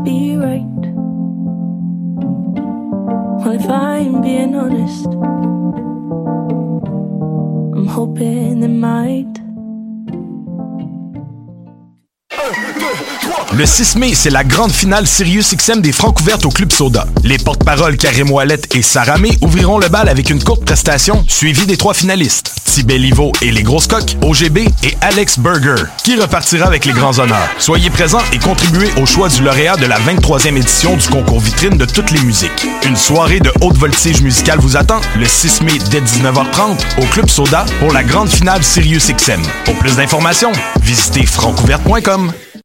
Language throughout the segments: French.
be right. Well, if I'm being honest, I'm hoping it might. Le 6 mai, c'est la grande finale Sirius XM des Francs ouvertes au Club Soda. Les porte-paroles Karim Ouellette et Sarah May ouvriront le bal avec une courte prestation suivie des trois finalistes. Tibet Livo et les Grosses Coques, OGB et Alex Burger, qui repartira avec les grands honneurs. Soyez présents et contribuez au choix du lauréat de la 23e édition du concours vitrine de toutes les musiques. Une soirée de haute voltige musicale vous attend le 6 mai dès 19h30 au Club Soda pour la grande finale Sirius XM. Pour plus d'informations, visitez francouverte.com.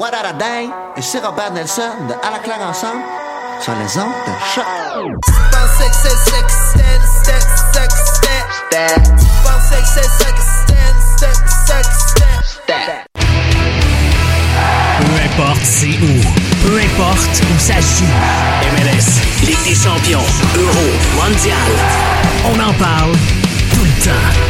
What a Day et c'est Robert Nelson de À la claire ensemble sur les ondes de choc. Peu importe c'est où, peu importe où ça se joue. MLS, Ligue des champions, Euro, Mondial. On en parle tout le temps.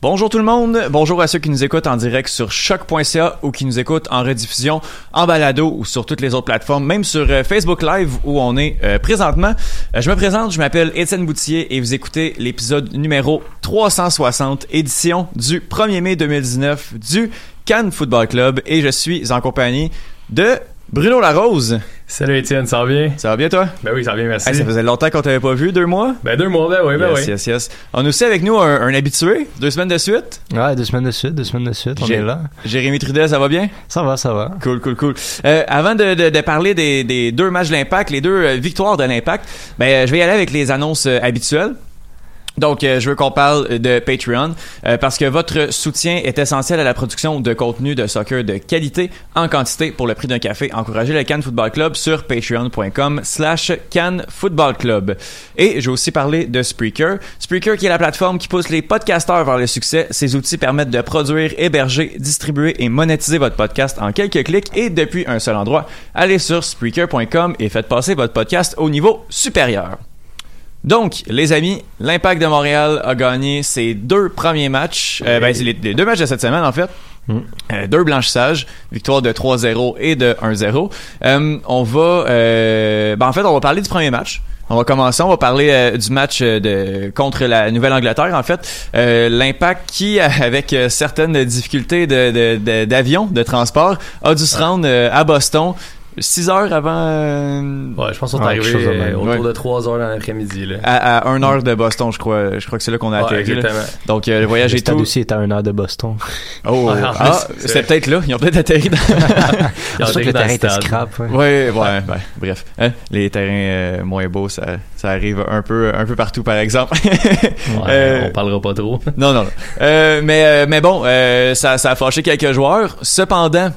Bonjour tout le monde, bonjour à ceux qui nous écoutent en direct sur choc.ca ou qui nous écoutent en rediffusion en balado ou sur toutes les autres plateformes, même sur euh, Facebook Live où on est euh, présentement. Euh, je me présente, je m'appelle Étienne Boutier et vous écoutez l'épisode numéro 360, édition du 1er mai 2019 du Cannes Football Club et je suis en compagnie de Bruno Larose. Salut Étienne, ça va bien? Ça va bien toi? Ben oui, ça va bien, merci. Hey, ça faisait longtemps qu'on t'avait pas vu, deux mois? Ben deux mois, ben oui, ben yes, oui. yes, yes. On a aussi avec nous un, un habitué, deux semaines de suite. Ouais, deux semaines de suite, deux semaines de suite, on est là. Jérémy Trudel, ça va bien? Ça va, ça va. Cool, cool, cool. Euh, avant de, de, de parler des, des deux matchs de l'Impact, les deux euh, victoires de l'Impact, ben, euh, je vais y aller avec les annonces habituelles. Donc, euh, je veux qu'on parle de Patreon euh, parce que votre soutien est essentiel à la production de contenu de soccer de qualité en quantité pour le prix d'un café. Encouragez le Cannes Football Club sur patreon.com slash Cannes Football Club. Et je vais aussi parler de Spreaker. Spreaker qui est la plateforme qui pousse les podcasteurs vers le succès. Ces outils permettent de produire, héberger, distribuer et monétiser votre podcast en quelques clics et depuis un seul endroit. Allez sur Spreaker.com et faites passer votre podcast au niveau supérieur. Donc, les amis, l'Impact de Montréal a gagné ses deux premiers matchs. Euh, ben, c'est les, les deux matchs de cette semaine, en fait. Euh, deux blanchissages, victoire de 3-0 et de 1-0. Euh, on va, euh, ben, en fait, on va parler du premier match. On va commencer, on va parler euh, du match euh, de contre la Nouvelle-Angleterre. En fait, Euh, l'impact qui, avec certaines difficultés de- de- de- d'avion, de, transport, a dû se rendre à Boston 6 heures avant. euh, Ouais, je pense qu'on est Ouais, arrivé autour Ouais. de 3 heures dans l'après-midi. Là. à, à 1 heure de Boston, je crois. Je crois que c'est là qu'on a Ouais, atterri. Donc euh, le voyage Le est tout. aussi est à une heure de Boston. Oh, ah, plus, c'est peut-être là. Ils ont peut-être atterri dans. Ils ont sûr que atterri le terrain était scrap. ouais. Ouais, ouais, ouais, bref. Hein, les terrains euh, moins beaux, ça, ça arrive un peu, un peu partout, par exemple. Ouais, Euh, On parlera pas trop. non, non, non. Euh, mais, mais bon, euh, ça, ça a fâché quelques joueurs. Cependant,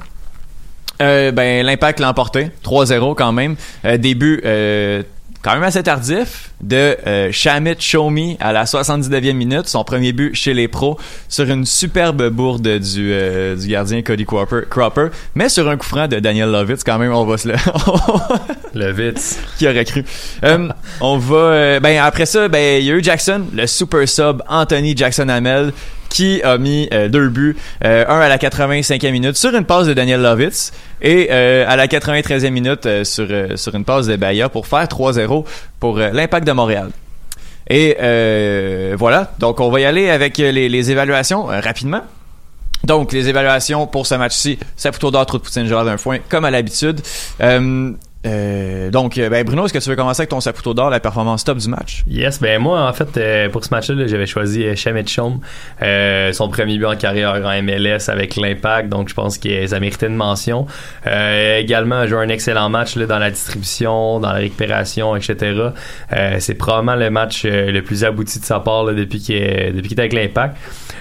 euh, ben, l'impact l'a emporté. 3-0 quand même. Euh, début, euh, quand même assez tardif de euh, Shamit Shomi à la 79e minute, son premier but chez les pros sur une superbe bourde du, du gardien Cody Cropper, Cropper, mais sur un coup franc de Daniel Lovitz quand même, on va se le... Le Vitz. qui aurait cru. On va ben après ça ben il y a eu Jackson, le super sub Anthony Jackson Hamel qui a mis euh, deux buts, euh, un à la 85e minute sur une passe de Daniel Lovitz et euh, à la 93e minute sur sur une passe de Bahia pour faire 3-0 pour l'Impact de Montréal. Et voilà, donc on va y aller avec les, évaluations rapidement. Donc, les évaluations pour ce match-ci, Saputo trou de poutine, Gérard d'un foin, comme à l'habitude. Euh, euh, donc, euh, ben Bruno, est-ce que tu veux commencer avec ton Saputo d'or, la performance top du match? Yes, ben moi en fait euh, pour ce match-là, là, j'avais choisi euh, Shamit Chom, euh, son premier but en carrière en MLS avec l'Impact, donc je pense que ça méritait une mention. Euh, également, a joué un excellent match là, dans la distribution, dans la récupération, etc. Euh, c'est probablement le match euh, le plus abouti de sa part là, depuis qu'il est, avec l'Impact.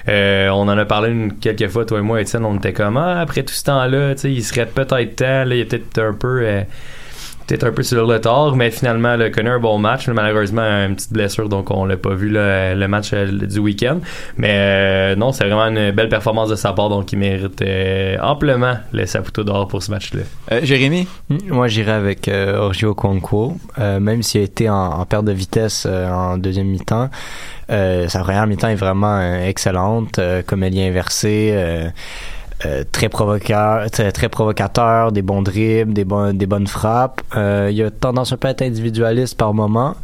Euh, on en a parlé une, quelques fois, toi et moi, Étienne, on était comme ah, après tout ce temps-là, il serait peut-être temps, là, il est peut-être un peu euh, peut-être un peu sur le tard, mais finalement, il a connu un bon match. Malheureusement, une petite blessure, donc on l'a pas vu là, le match euh, du week-end. Mais euh, non, c'est vraiment une belle performance de sa part, donc il mérite euh, amplement le Saputo d'or pour ce match-là. Euh, Jérémy? Mm, Moi, j'irais avec euh, Orgio Conquo. Euh, même s'il a été en, en perte de vitesse euh, en deuxième mi-temps, euh, sa première mi-temps est vraiment euh, excellente. Euh, comédien inversé, euh, très provocateur, très, provocateur, des bons dribbles, des, bon, des bonnes frappes. Euh, il a tendance un peu à être individualiste par moment.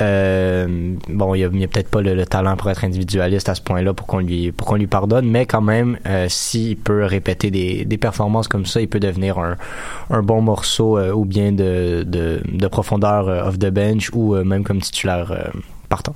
Euh, bon, il y a, peut-être pas le, le talent pour être individualiste à ce point-là pour qu'on lui lui pardonne, mais quand même, euh, s'il peut répéter des, performances comme ça, il peut devenir un, bon morceau euh, ou bien de, de, de profondeur off the bench ou même comme titulaire partant.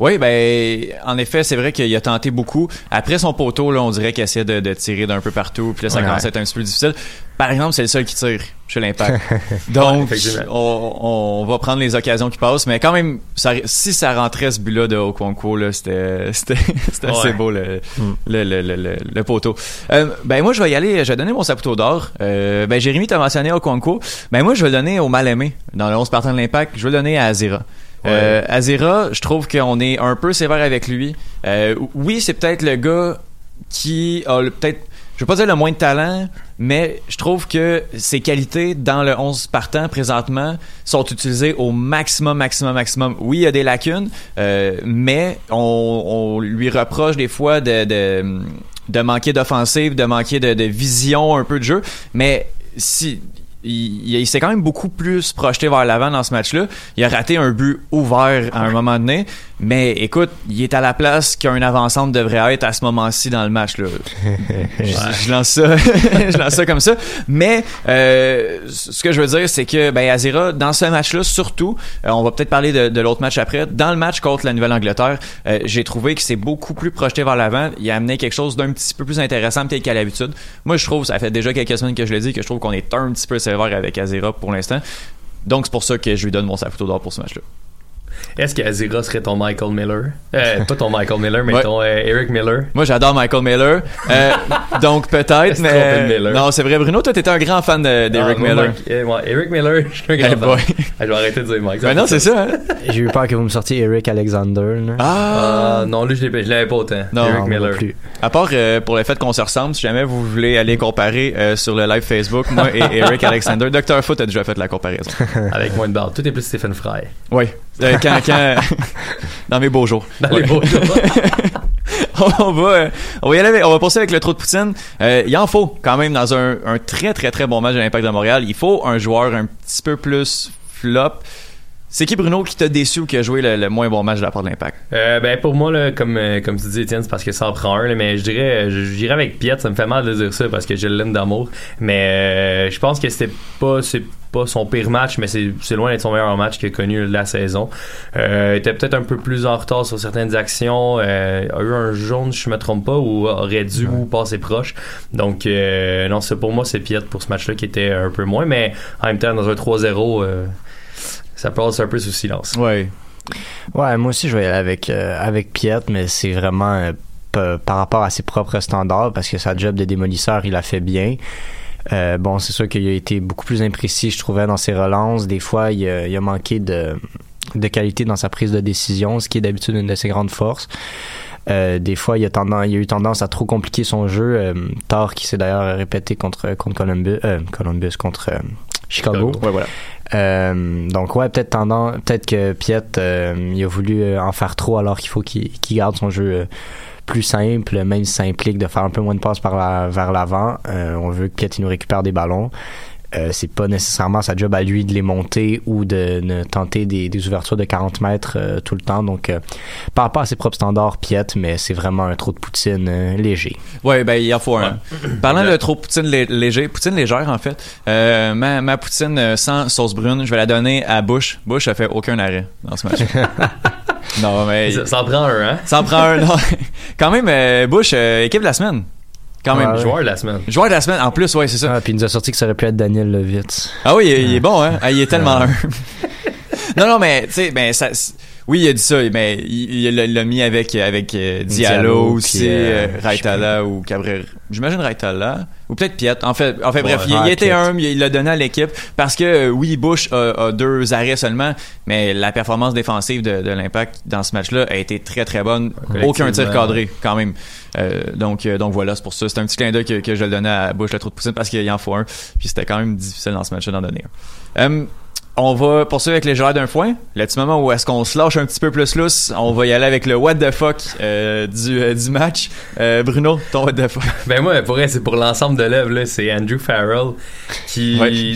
Oui, ben, en effet, c'est vrai qu'il a tenté beaucoup. Après son poteau, là, on dirait qu'il essaie de, de tirer d'un peu partout, puis là, ça Ouais. commence à être un petit peu difficile. Par exemple, c'est le seul qui tire chez l'Impact. Donc, on, on va prendre les occasions qui passent, mais quand même, ça, si ça rentrait ce but-là de Okonkwo, là, c'était, c'était, c'était assez beau, le, Mm. le, le, le, le- le poteau. Euh, ben, moi, je vais y aller, je vais donner mon saputo d'or. Euh, ben, Jérémy, t'as mentionné Okonkwo. Ben, moi, je vais le donner au mal-aimé. Dans le 11 partant de l'Impact, je vais le donner à Azira. Euh, Azira, je trouve qu'on est un peu sévère avec lui. Euh, oui, c'est peut-être le gars qui a peut-être, je veux pas dire le moins de talent, mais je trouve que ses qualités dans le 11 partant présentement sont utilisées au maximum, maximum, maximum. Oui, il y a des lacunes, euh, mais on, lui reproche des fois de, de, de manquer d'offensive, de manquer de, de vision un peu de jeu, mais si il, il s'est quand même beaucoup plus projeté vers l'avant dans ce match-là. Il a raté un but ouvert à un moment donné, mais écoute, il est à la place qu'un avant-centre devrait être à ce moment-ci dans le match. Là. je, je lance ça, je lance ça comme ça. Mais euh, ce que je veux dire, c'est que ben Azira, dans ce match-là, surtout, euh, on va peut-être parler de, de l'autre match après. Dans le match contre la Nouvelle-Angleterre, euh, j'ai trouvé qu'il s'est beaucoup plus projeté vers l'avant. Il a amené quelque chose d'un petit peu plus intéressant peut-être qu'à l'habitude. Moi, je trouve, ça fait déjà quelques semaines que je le dis, que je trouve qu'on est un petit peu sévère avec Azira pour l'instant. Donc c'est pour ça que je lui donne mon saputo d'or pour ce match-là. Est-ce qu'Azira serait ton Michael Miller? Euh, Pas ton Michael Miller, mais Ouais. ton euh, Eric Miller. Moi, j'adore Michael Miller. Euh, donc peut-être, mais Miller? non, c'est vrai. Bruno, toi, t'étais un grand fan de- d'Eric Ah, moi, Miller. Mike- euh, ouais, Eric Miller, je suis un grand Hey fan. Ah, je vais arrêter de dire Mike. Ben non, c'est ça. Hein? J'ai eu peur que vous me sortiez Eric Alexander. Là. Ah. Ah, non, lui, je l'avais pas autant. Non, Eric Non, Miller. non plus. À part euh, pour le fait qu'on se ressemble, si jamais vous voulez aller comparer euh, sur le live Facebook, moi et Eric Alexander, Dr. Foot a déjà fait la comparaison. Avec moins de barbe. Tout est plus Stephen Fry. Oui. Euh, quand, quand, dans mes beaux jours. Dans Ouais. les beaux jours. on va, euh, on va y aller avec- on va passer avec le trou de poutine. Euh, il en faut quand même dans un, un très très très bon match de l'Impact de Montréal. Il faut un joueur un petit peu plus flop. C'est qui Bruno qui t'a déçu ou qui a joué le, le moins bon match de la part de l'Impact? Euh, ben pour moi là, comme euh, comme tu dis Étienne, c'est parce que ça en prend un là, mais je dirais je, je dirais avec Piet, ça me fait mal de dire ça parce que je l'aime d'amour, mais euh, je pense que c'était pas c'est pas son pire match, mais c'est c'est loin d'être son meilleur match qu'il a connu de la saison. Euh, il était peut-être un peu plus en retard sur certaines actions, euh, a eu un jaune, si je me trompe pas, ou aurait dû ou passer proche. Donc euh, non, c'est pour moi c'est Piet pour ce match-là qui était un peu moins, mais en même temps dans un 3-0. euh, ça passe un peu sous silence. Ouais. Ouais, moi aussi, je vais y aller avec, euh, avec Piet, mais c'est vraiment euh, par rapport à ses propres standards, parce que sa job de démolisseur, il a fait bien. Euh, bon, c'est sûr qu'il a été beaucoup plus imprécis, je trouvais, dans ses relances. Des fois, il a, il a manqué de, de qualité dans sa prise de décision, ce qui est d'habitude une de ses grandes forces. Euh, des fois, il a, tendance, il a eu tendance à trop compliquer son jeu. Euh, qui s'est d'ailleurs répété contre, contre Columbus, euh, Columbus contre Chicago. Ouais, voilà. Donc ouais, peut-être tendance, peut-être que Piet, il a voulu en faire trop alors qu'il faut qu'il garde son jeu plus simple, même si ça implique de faire un peu moins de passes par la- vers l'avant. Euh, on veut que nous récupère des ballons. Euh, c'est pas nécessairement sa job à lui de les monter ou de, de tenter des, des ouvertures de 40 mètres euh, tout le temps. Donc, euh, par rapport à ses propres standards, Piet, mais c'est vraiment un trou de poutine euh, léger. Ouais, ben il en faut un. Parlant de trop poutine lé- léger, poutine légère en fait. euh, ma, ma poutine euh, sans sauce brune, je vais la donner à Bush. Bush a fait aucun arrêt dans ce match. non mais Ça, ça en prend un, hein? ça en prend un. non. Quand même, euh, Bush euh, équipe de la semaine. Quand même. Ouais. Joueur de la semaine. Joueur de la semaine en plus, ouais c'est ça. Ah, puis il nous a sorti que ça aurait pu être Daniel Levitz. Ah oui, il, il est bon, hein? Ah, il est tellement un. non, non, mais, tu sais, ben, ça. Oui, il a dit ça, mais il il l'a mis avec, avec euh, Diallo, Diallo, aussi, euh, euh, Raitala ou Cabrera. J'imagine Raitala. Ou peut-être Piet. En fait, en fait bref, il, Ouais, il était Piet. humble, il l'a donné à l'équipe. Parce que, euh, oui, Bush a, a deux arrêts seulement, mais la performance défensive de, de l'Impact dans ce match-là a été très, très bonne. Aucun tir cadré, quand même. Euh, donc, euh, donc voilà, c'est pour ça. C'est un petit clin d'œil que, que je le donnais à Bush, le trou de poussine, parce qu'il en faut un. Puis c'était quand même difficile dans ce match-là d'en donner un. Euh, on va poursuivre avec les joueurs d'un foin. Le petit moment où est-ce qu'on se lâche un petit peu plus lousse, on va y aller avec le what the fuck euh, du, euh, du match. Euh, Bruno, ton what the fuck? Ben moi, pour vrai, c'est pour l'ensemble de l'œuvre, là, c'est Andrew Farrell qui, Ouais.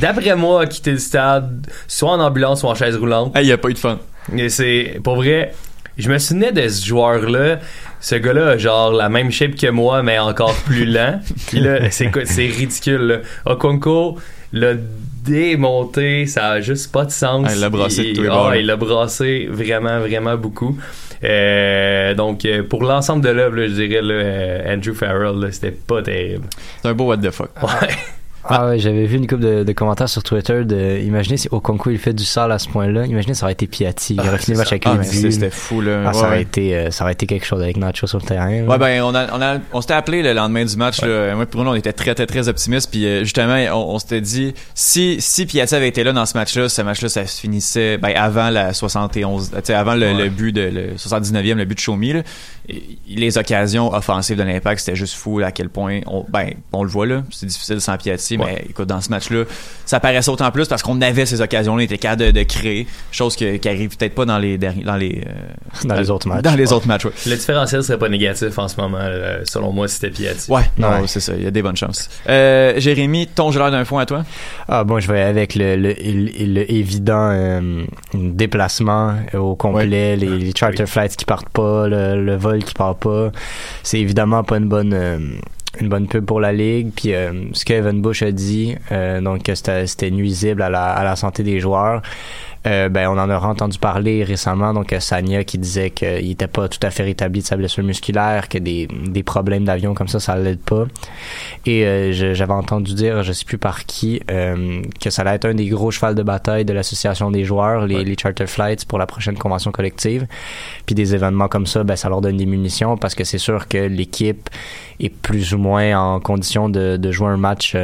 d'après moi, a quitté le stade, soit en ambulance, soit en chaise roulante. Hey, il a pas eu de fun. Et c'est, pour vrai, je me souvenais de ce joueur-là. Ce gars-là a genre la même shape que moi, mais encore plus lent. Puis là, c'est ridicule. Là. Okonko l'a démonté, ça a juste pas de sens. Ah, il l'a brassé de Il- tous les ah, il l'a brassé vraiment, vraiment beaucoup. Euh, donc, euh, pour l'ensemble de l'œuvre, je dirais là, euh, Andrew Farrell, c'était pas terrible. C'est un beau what the fuck. Ouais. Ah ouais, j'avais vu une couple de, de commentaires sur Twitter de imaginez si Okonko il fait du sale à ce point-là, imaginez ça aurait été Piatti, il Ah, aurait fini le match avec Ah, c'était fou, là. Ah, ça aurait été euh, ça aurait été quelque chose avec Nacho sur le terrain. là. Ouais, ben, on, a, on, a, on s'était appelé le lendemain du match. Là, moi, et Bruno, on était très, très, très optimistes. Puis, euh, justement, on, on s'était dit, si, si Piatti avait été là dans ce match-là, ce match-là, ça se finissait ben, avant la 71, tu sais, avant le, Ouais. le but de le 79e, le but de. Là, Et les occasions offensives de l'Impact, c'était juste fou à quel point, on, ben, on le voit là, c'est difficile sans Piatti, Ouais. mais écoute, dans ce match-là, ça paraissait autant plus parce qu'on avait ces occasions-là, on était capable de, de créer, chose que, qui arrive peut-être pas dans les derniers, dans les, euh, Dans les autres matchs. Dans les autres matchs, ouais. Le différentiel serait pas négatif en ce moment, euh, selon moi, si c'était Piatti. Ouais, non, Ouais. c'est ça, il y a des bonnes chances. Euh, Jérémy, ton joueur d'un foin à toi? Ah bon, je vais avec le, le, le, le évident euh, déplacement au complet, les, les charter flights qui partent pas, le, le vol qui part pas. C'est évidemment pas une bonne euh, une bonne pub pour la ligue. Puis euh, ce que Evan Bush a dit, euh, donc que c'était c'était nuisible à la, à la santé des joueurs. Euh, ben, on en aura entendu parler récemment, donc euh, Sanya qui disait qu'il n'était pas tout à fait rétabli de sa blessure musculaire, que des, des problèmes d'avion comme ça, ça l'aide pas. Et euh, j'avais entendu dire, je sais plus par qui, euh, que ça allait être un des gros chevals de bataille de l'association des joueurs, les, les charter flights pour la prochaine convention collective. Puis des événements comme ça, ben, ça leur donne des munitions parce que c'est sûr que l'équipe est plus ou moins en condition de, de jouer un match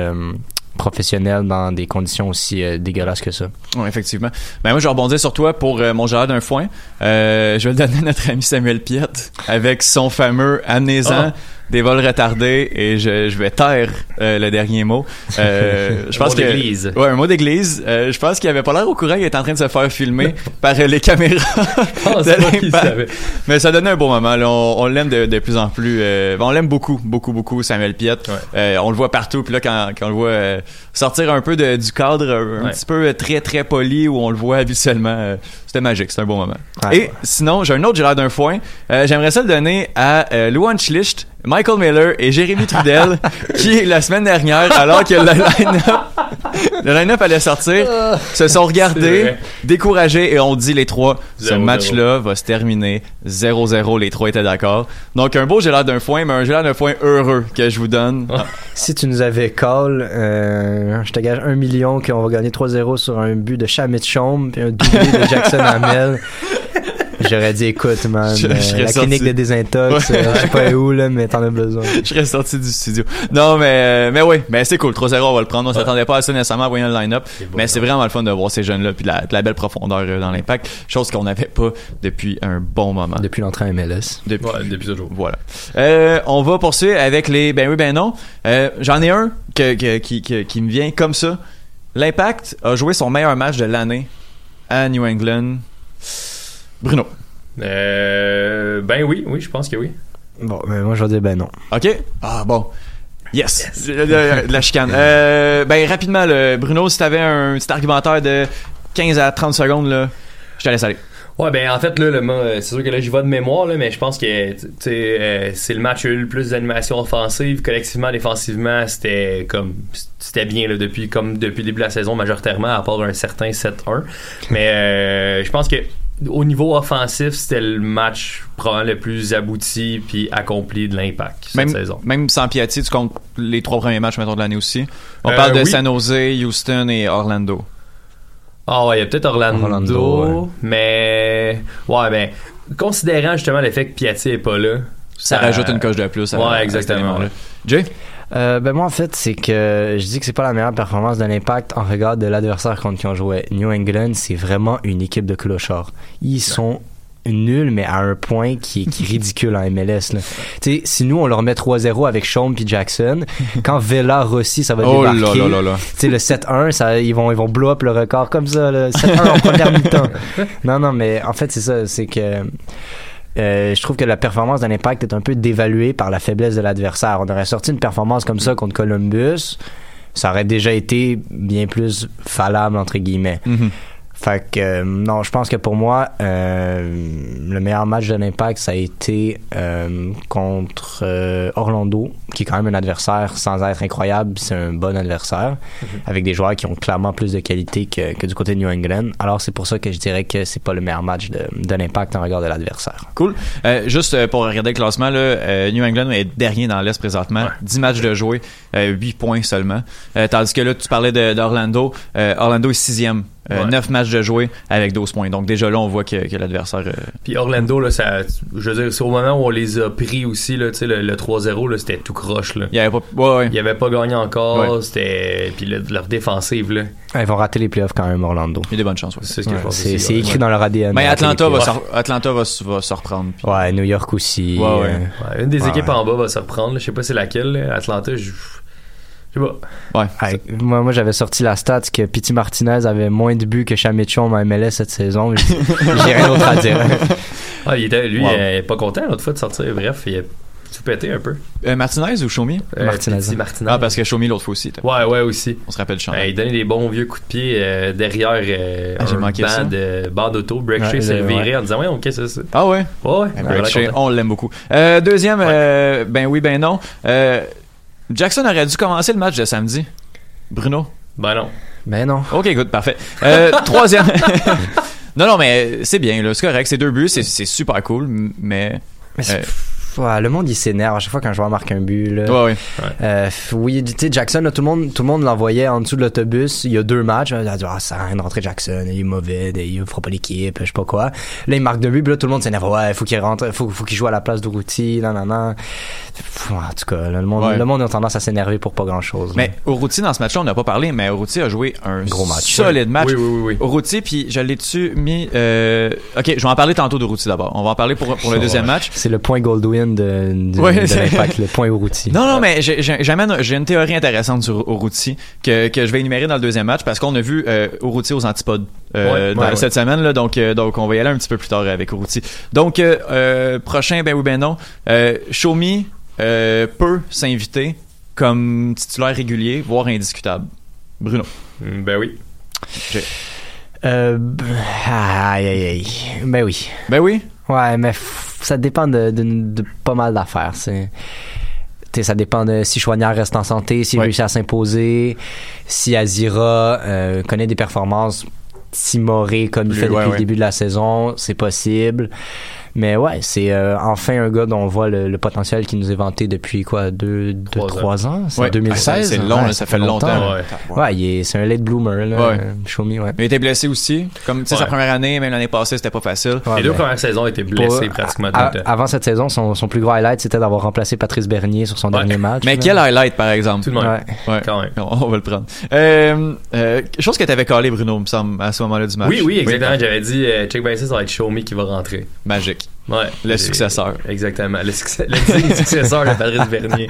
professionnel dans des conditions aussi euh, dégueulasses que ça. Oui, effectivement. Ben moi, je vais rebondir sur toi pour euh, mon joueur d'un foin. Euh, je vais le donner à notre ami Samuel Piette avec son fameux amenez-en. Des vols retardés et je, je vais taire euh, le dernier mot. Euh, je Un pense mot que d'église. ouais un mot d'église. Euh, je pense qu'il avait pas l'air au courant, il était en train de se faire filmer par euh, les caméras. pense de pas qu'il. Mais ça donnait un bon moment. Là. On, on l'aime de, de plus en plus. euh, on l'aime beaucoup, beaucoup, beaucoup, Samuel Piette. Euh, on le voit partout. Puis là, quand, quand on le voit euh, sortir un peu de- du cadre, un, un Ouais. petit peu très, très poli où on le voit habituellement, euh, c'était magique. C'était un bon moment. Ouais. Et sinon, j'ai un autre, j'ai l'air d'un foin. Euh, J'aimerais ça le donner à euh, Luan Schlicht, Michael Miller et Jérémy Trudel, qui, la semaine dernière, alors que le line-up le line-up allait sortir, se sont regardés, découragés et ont dit les trois, ce 0-0. match-là va se terminer 0-0. Les trois étaient d'accord. Donc un beau l'air d'un foin, mais un l'air d'un foin heureux que je vous donne. Si tu nous avais call, euh, je te gage un million qu'on va gagner 3-0 sur un but de Shamit Chaume puis un doublé de Jackson Hamel. J'aurais dit, écoute, man, Je- je euh, serais la clinique sorti. de désintox, Ouais. euh, je sais pas où, là, mais t'en as besoin. je serais sorti du studio. Non, mais mais oui, mais c'est cool. 3-0, on va le prendre. On s'attendait pas à ça nécessairement en voyant le line-up. Mais c'est vraiment le fun de voir ces jeunes-là puis la, de la belle profondeur euh, dans l'impact. Chose qu'on n'avait pas depuis un bon moment. Depuis l'entrée à MLS. Depuis, Ouais, depuis toujours. Voilà. Euh, on va poursuivre avec les ben oui ben non. Euh, J'en ai un que, que- qui, qui, qui me vient comme ça. L'Impact a joué son meilleur match de l'année à New England. Bruno. Euh, ben oui, oui, je pense que oui. Bon, mais moi, je vais dire, ben non. OK? Ah bon. Yes. De, de- de la chicane. Euh, ben rapidement, Bruno, si t'avais un petit argumentaire de 15 à 30 secondes, là, je te laisse aller. Ouais, ben en fait, là, le, c'est sûr que là, j'y vais de mémoire, là, mais je pense que euh, c'est le match où il y a eu le plus d'animation offensive. Collectivement, défensivement, c'était comme c'était bien là, depuis comme depuis le début de la saison majoritairement, à part un certain 7-1. Mais euh, je pense que au niveau offensif, c'était le match probablement le plus abouti puis accompli de l'impact cette Même, saison. même sans Piatti, tu comptes les trois premiers matchs, mettons, de l'année aussi? On Euh, parle de oui. San Jose, Houston et Orlando. Ah ouais, il y a peut-être Orlando, Orlando, mais ouais, ben considérant justement le fait que Piatti est pas là, Ça rajoute une coche de plus. à- Ouais, exactement. Jay? Euh, ben moi en fait c'est que je dis que c'est pas la meilleure performance de l'impact en regard de l'adversaire contre qui on jouait. New England c'est vraiment une équipe de clochards. Ils sont nuls mais à un point qui est, qui est ridicule en MLS là. Tu sais si nous on leur met 3-0 avec Sean puis Jackson, quand Vela Rossi ça va Oh là débarquer. là là là. Tu sais le 7-1 ça ils vont ils vont blow up le record comme ça le 7-1 en première mi-temps. Non non mais en fait c'est ça c'est que euh, je trouve que la performance de l'impact est un peu dévaluée par la faiblesse de l'adversaire. On aurait sorti une performance comme ça contre Columbus, ça aurait déjà été bien plus fallable entre guillemets. Mhm. Fait que euh, non, je pense que pour moi, euh, le meilleur match de l'impact, ça a été euh, contre Orlando, qui est quand même un adversaire sans être incroyable, c'est un bon adversaire, avec des joueurs qui ont clairement plus de qualité que, que du côté de New England. Alors c'est pour ça que je dirais que c'est pas le meilleur match de, de l'impact en regard de l'adversaire. Cool. Juste pour regarder le classement, là, New England est dernier dans l'Est présentement. 10 matchs de jouer, euh, 8 points seulement. Tandis que là, tu parlais d'Orlando. Orlando est sixième. Euh, Ouais. 9 matchs de jouer avec 12 points. Donc déjà là, on voit que, que l'adversaire... euh, Puis Orlando, là, ça, je veux dire, c'est au moment où on les a pris aussi, là, tu sais, le, le 3-0, là, c'était tout croche, là. il y avait pas... Ouais, ouais. Ils avaient pas gagné encore, Ouais. c'était. Puis le- leur défensive, là. Ah, Ils vont rater les playoffs quand même, Orlando. Il y a des bonnes chances. ouais. C'est ce écrit dans leur ADN. Mais rater Atlanta, va, se- Atlanta va, se- va se reprendre. puis- Ouais, New York aussi. Ouais, ouais. euh, Ouais, une des Ouais, équipes en bas va se reprendre, je sais pas c'est laquelle, là. Atlanta, je. Je sais pas. Ouais. Ouais, moi, moi j'avais sorti la stat que Pity Martinez avait moins de buts que Chamichon en MLS cette saison. J'ai rien d'autre à dire. Ah, il était, lui, Wow. il est pas content l'autre fois de sortir. Bref, il a tout pété un peu. Euh, Martinez ou Shomi? Euh, Martinez. Petit Martinez. Ah, parce que Shomi l'autre fois aussi. Ouais, ouais, aussi. On se rappelle champ. Ouais, il donnait des bons vieux coups de pied euh, derrière euh, Ah, j'ai un manqué banc ça. de banc d'auto. Break Ouais, Shea s'est viré en disant Ouais, ok, c'est ça. Ah ouais? Ouais, ouais. On l'aime beaucoup. Euh, deuxième, euh, ben oui, ben non. Jackson aurait dû commencer le match de samedi. Bruno? Ben non. Mais non. Ok, good, parfait. Euh, troisième. non, non, mais c'est bien, là. C'est correct. C'est deux buts, c'est, super cool, mais. Mais c'est- Euh. Le monde il s'énerve à chaque fois qu'un joueur marque un but. Là. Ouais, ouais. Euh, oui, tu sais, Jackson, là, tout le monde, tout le monde l'envoyait en dessous de l'autobus. Il y a deux matchs. Il a dit, ah, ça sert à rien de rentrer Jackson. Il est mauvais. Il fera pas l'équipe. Je sais pas quoi. Là, il marque deux buts. Puis là, tout le monde s'énerve. Ouais, faut qu'il rentre. Faut, faut qu'il joue à la place d'Uruti. Non, non, non. Pff, En tout cas, là, le monde, Ouais. le monde a tendance à s'énerver pour pas grand chose. Mais Urruti, dans ce match-là, on n'a pas parlé, mais Urruti a joué un Gros match. solide match. Oui, oui, oui. oui. Urruti, puis je l'ai-tu mis. euh, Ok, je vais en parler tantôt d'Urruti d'abord. On va en parler pour, pour le deuxième match. c'est le point Goldwyn De, de, Ouais, de c'est- l'impact, le point Urruti. Non, non, mais j'amène, j'ai une théorie intéressante sur Urruti que, que je vais énumérer dans le deuxième match parce qu'on a vu euh, Urruti aux antipodes euh, Ouais, dans- ouais, ouais. cette semaine là, donc euh, donc on va y aller un petit peu plus tard avec Urruti. Donc euh, euh, prochain, ben oui, ben non. Euh, Show Me euh, peut s'inviter comme titulaire régulier, voire indiscutable. Bruno. Mm, Ben oui. Euh, aïe, aïe, aïe. Ben oui. Ben oui. Ouais, mais ça dépend de, de, de pas mal d'affaires. C'est. ça dépend de si Chouanière reste en santé, s'il Ouais. réussit à s'imposer, si Azira euh, connaît des performances timorées comme il fait depuis ouais, le début de la saison, c'est possible. Mais ouais, c'est euh, enfin un gars dont on voit le, le potentiel qui nous est vanté depuis quoi, deux, deux Trois trois ans, c'est Ouais. 2016. Ah, c'est- long, Ouais, là, ça fait longtemps. Ouais. Ouais, il est- c'est un late bloomer là, Ouais. Show me, ouais. Il était blessé aussi. Comme tu sais, sa première année, même l'année passée, c'était pas facile. Ouais, Les deux mais- premières saisons étaient blessés pratiquement à- tout le temps. Avant cette saison, son, son plus gros highlight, c'était d'avoir remplacé Patrice Bernier sur son Ouais. dernier match. Mais là. quel highlight, par exemple? Tout le monde. Ouais. Ouais. Quand même. On va le prendre. Euh, euh, chose que t'avais collé, Bruno, me semble, à ce moment-là du match. Oui, oui, exactement. J'avais dit, euh, check bien ça, ça va être Show Me qui va rentrer. Magique. Ouais. Le Et- successeur. Exactement. Le, succès- le successeur de Patrice Bernier.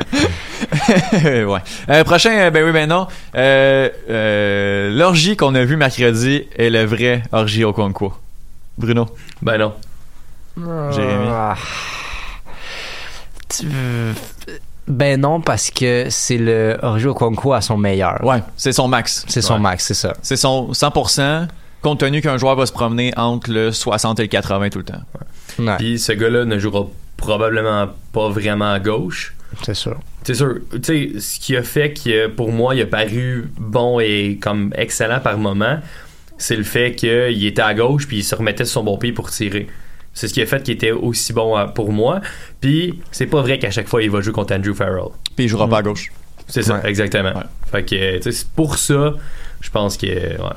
ouais. Euh, prochain, euh, ben oui, ben non. Euh, euh, L'orgie qu'on a vu mercredi est le vrai orgie au Conquo. Bruno? Ben non. Jérémy? Ah. Tu- Ben non, parce que c'est le Orgio Conco à son meilleur. Ouais, c'est son max. C'est son Ouais. max, c'est ça. C'est son 100%, compte tenu qu'un joueur va se promener entre le 60 et le 80 tout le temps. Ouais, Puis ce gars-là ne jouera probablement pas vraiment à gauche. c'est sûr. C'est sûr, tu sais, ce qui a fait que pour moi, il a paru bon et comme excellent par moment, c'est le fait qu'il était à gauche puis il se remettait sur son bon pied pour tirer. C'est ce qui a fait qu'il était aussi bon à- pour moi. Puis c'est pas vrai qu'à chaque fois il va jouer contre Andrew Farrell. Puis il jouera pas à gauche. C'est ça, Ouais. exactement. Ouais. Fait que, tu sais, c'est pour ça, je pense que, ouais.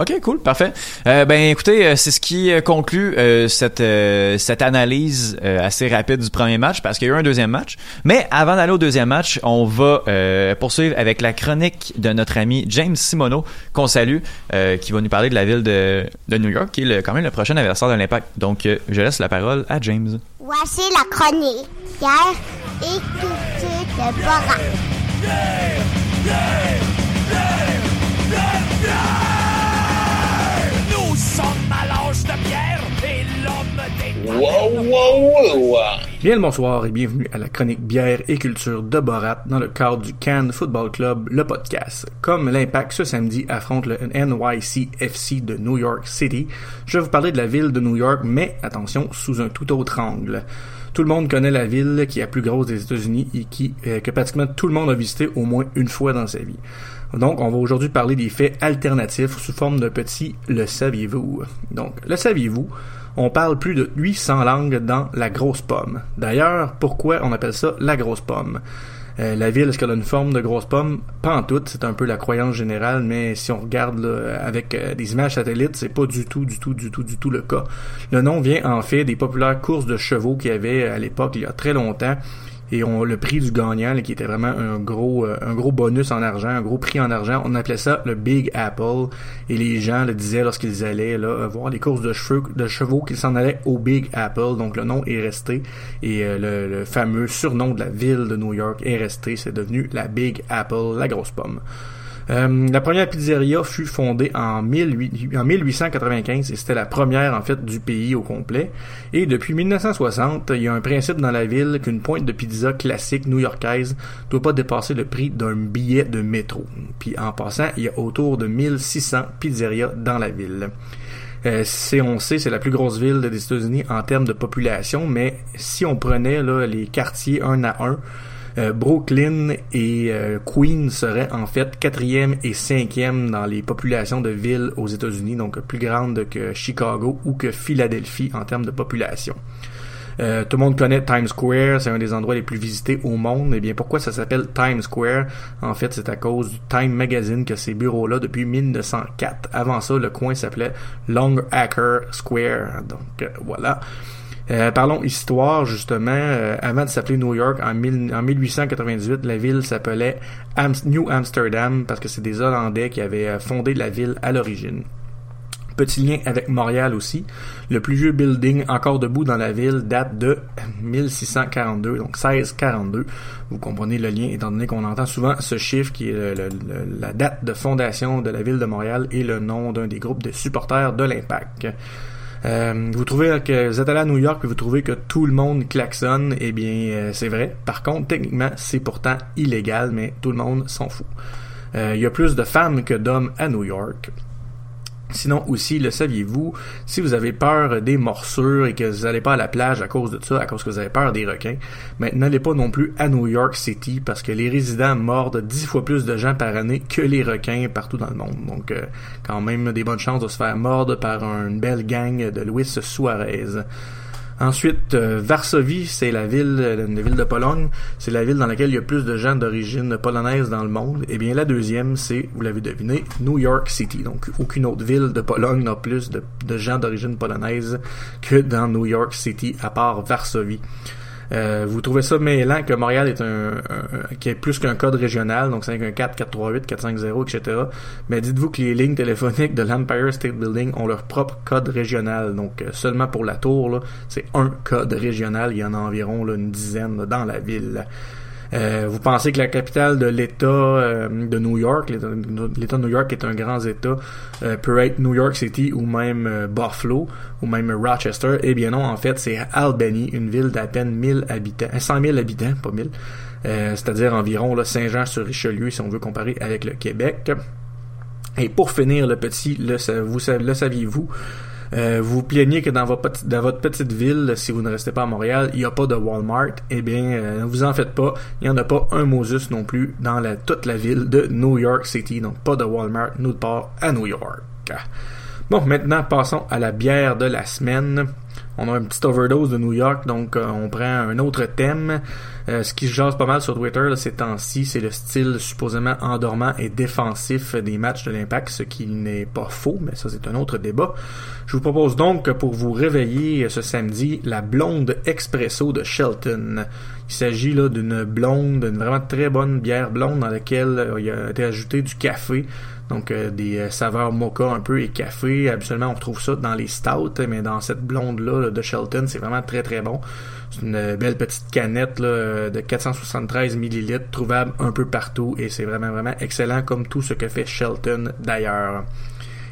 Ok, cool, parfait. Euh, ben écoutez, euh, c'est ce qui euh, conclut euh, cette euh, cette analyse euh, assez rapide du premier match parce qu'il y a eu un deuxième match. Mais avant d'aller au deuxième match, on va euh, poursuivre avec la chronique de notre ami James Simoneau qu'on salue, euh, qui va nous parler de la ville de, de New York, qui est le- quand même le prochain adversaire de l'Impact. Donc euh, je laisse la parole à James. Voici la chronique. Pierre et de. Bien le bonsoir et bienvenue à la chronique bière et culture de Borat dans le cadre du Cannes Football Club, le podcast. Comme l'Impact ce samedi affronte le NYCFC de New York City, je vais vous parler de la ville de New York, mais attention, sous un tout autre angle. Tout le monde connaît la ville qui est la plus grosse des États-Unis et qui, euh, que pratiquement tout le monde a visité au moins une fois dans sa vie. Donc, on va aujourd'hui parler des faits alternatifs sous forme d'un petit le saviez-vous. Donc, le saviez-vous? On parle plus de 800 langues dans la grosse pomme. D'ailleurs, pourquoi on appelle ça la grosse pomme? Euh, la ville, est-ce qu'elle a une forme de grosse pomme? Pas en tout, c'est un peu la croyance générale, mais si on regarde avec euh, des images satellites, c'est pas du tout, du tout, du tout, du tout le cas. Le nom vient en fait des populaires courses de chevaux qu'il y avait à l'époque, il y a très longtemps, et on le prix du gagnant là, qui était vraiment un gros euh, un gros bonus en argent un gros prix en argent on appelait ça le Big Apple. Et les gens le disaient lorsqu'ils allaient là euh, voir les courses de cheveux de chevaux qu'ils s'en allaient au Big Apple. Donc le nom est resté. Et euh, le, le fameux surnom de la ville de New York est resté. C'est devenu la Big Apple la grosse pomme euh, la première pizzeria fut fondée en, 18 en 1895 et c'était la première en fait du pays au complet. Et depuis 1960, il y a un principe dans la ville qu'une pointe de pizza classique new-yorkaise doit pas dépasser le prix d'un billet de métro. Puis en passant, il y a autour de 1600 pizzerias dans la ville. Euh, c'est, on sait, c'est la plus grosse ville des États-Unis en termes de population, mais si on prenait les quartiers un à un, euh, Brooklyn et euh, Queens seraient en fait quatrième et cinquième dans les populations de villes aux États-Unis, donc plus grandes que Chicago ou que Philadelphie en termes de population. Euh, tout le monde connaît Times Square, c'est un des endroits les plus visités au monde. Et bien, pourquoi ça s'appelle Times Square? En fait, c'est à cause du Time Magazine que ces bureaux-là depuis 1904. Avant ça, le coin s'appelait Longacre Square. Donc euh, voilà. Euh, parlons histoire, justement. Euh, avant de s'appeler New York, en, mille- en 1898, la ville s'appelait New Amsterdam parce que c'est des Hollandais qui avaient euh, fondé la ville à l'origine. Petit lien avec Montréal aussi. Le plus vieux building encore debout dans la ville date de 1642, donc 1642. Vous comprenez le lien étant donné qu'on entend souvent ce chiffre qui est la date de fondation de la ville de Montréal et le nom d'un des groupes de supporters de l'Impact. Euh, vous trouvez que vous êtes allé à New York et vous trouvez que tout le monde klaxonne, eh bien euh, c'est vrai. Par contre, techniquement, c'est pourtant illégal, mais tout le monde s'en fout. Euh, Il y a plus de femmes que d'hommes à New York. Sinon aussi, le saviez-vous, si vous avez peur des morsures et que vous n'allez pas à la plage à cause de ça, à cause que vous avez peur des requins, mais n'allez pas non plus à New York City parce que les résidents mordent dix fois plus de gens par année que les requins partout dans le monde. Donc, euh, quand même, des bonnes chances de se faire mordre par une belle gang de Luis Suarez. Ensuite, euh, Varsovie, c'est la ville, euh, une ville de Pologne. C'est la ville dans laquelle il y a plus de gens d'origine polonaise dans le monde. Et bien, la deuxième, c'est, vous l'avez deviné, New York City. Donc, aucune autre ville de Pologne n'a plus de gens d'origine polonaise que dans New York City, à part Varsovie. Euh, vous trouvez ça mêlant que Montréal est un, qui est plus qu'un code régional, donc 514, 438, 450, etc. Mais dites-vous que les lignes téléphoniques de l'Empire State Building ont leur propre code régional. Donc euh, seulement pour la tour, c'est un code régional. Il y en a environ une dizaine dans la ville. Euh, vous pensez que la capitale de l'État euh, de New York, l'État de New York est un grand État, euh, peut être New York City ou même euh, Buffalo ou même Rochester? Eh bien non, en fait, c'est Albany, une ville d'à peine 1000 habitants, euh, 100 000 habitants, pas 1000, euh, c'est-à-dire environ Saint-Jean-sur-Richelieu si on veut comparer avec le Québec. Et pour finir, le petit, vous, le saviez-vous, euh, vous plaignez que dans votre, petite, ville, si vous ne restez pas à Montréal, il n'y a pas de Walmart. Eh bien, euh, ne vous en faites pas. Il n'y en a pas un Moses non plus dans toute la ville de New York City. Donc, pas de Walmart nulle part à New York. Bon, maintenant, passons à la bière de la semaine. On a une petite overdose de New York, donc euh, on prend un autre thème. Euh, ce qui se jase pas mal sur Twitter ces temps-ci, c'est le style supposément endormant et défensif des matchs de l'Impact, ce qui n'est pas faux, mais ça c'est un autre débat. Je vous propose donc pour vous réveiller ce samedi, la blonde expresso de Shelton. Il s'agit là d'une blonde, d'une vraiment très bonne bière blonde dans laquelle euh, il a été ajouté du café. Donc euh, des euh, saveurs mocha un peu et café. Habituellement, on retrouve ça dans les stouts, mais dans cette blonde-là là, de Shelton, c'est vraiment très très bon. C'est une belle petite canette là, euh, de 473 millilitres, trouvable un peu partout et c'est vraiment vraiment excellent comme tout ce que fait Shelton d'ailleurs.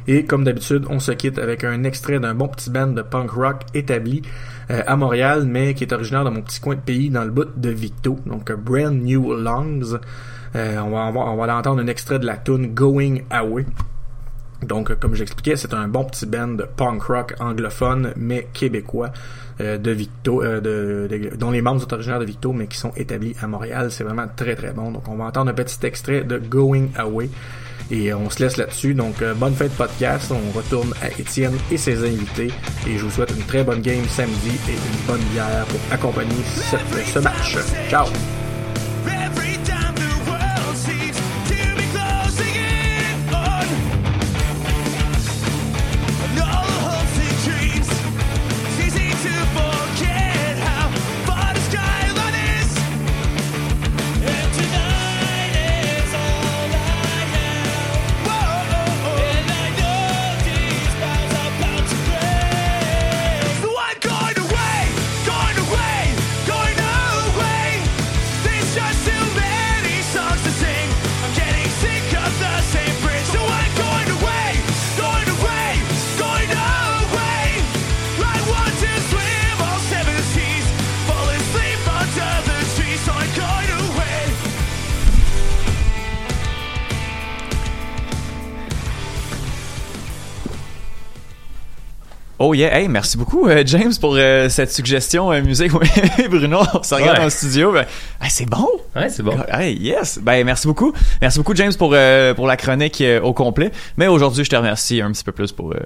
Et comme d'habitude, on se quitte avec un extrait d'un bon petit band de punk rock établi euh, à Montréal, mais qui est originaire de mon petit coin de pays dans le bout de Victo, donc Brand New Lungs. Euh, on va, entendre un extrait de la tune Going Away. Donc, euh, comme j'expliquais, c'est un bon petit band punk rock anglophone, mais québécois, euh, de dont les membres sont originaires de Victo, mais qui sont établis à Montréal. C'est vraiment très très bon. Donc, on va entendre un petit extrait de Going Away. Et on se laisse là-dessus. Donc, bonne fin de podcast. On retourne à Étienne et ses invités. Et je vous souhaite une très bonne game samedi et une bonne bière pour accompagner ce match. Ciao! Oh yeah, hey, merci beaucoup euh, James pour euh, cette suggestion euh, musique. Bruno, on se regarde Ouais. dans le studio. Ben, hey, c'est bon. Ouais, c'est bon. Hey, yes. Ben merci beaucoup. Merci beaucoup James pour euh, pour la chronique euh, au complet. Mais aujourd'hui, je te remercie un petit peu plus pour euh,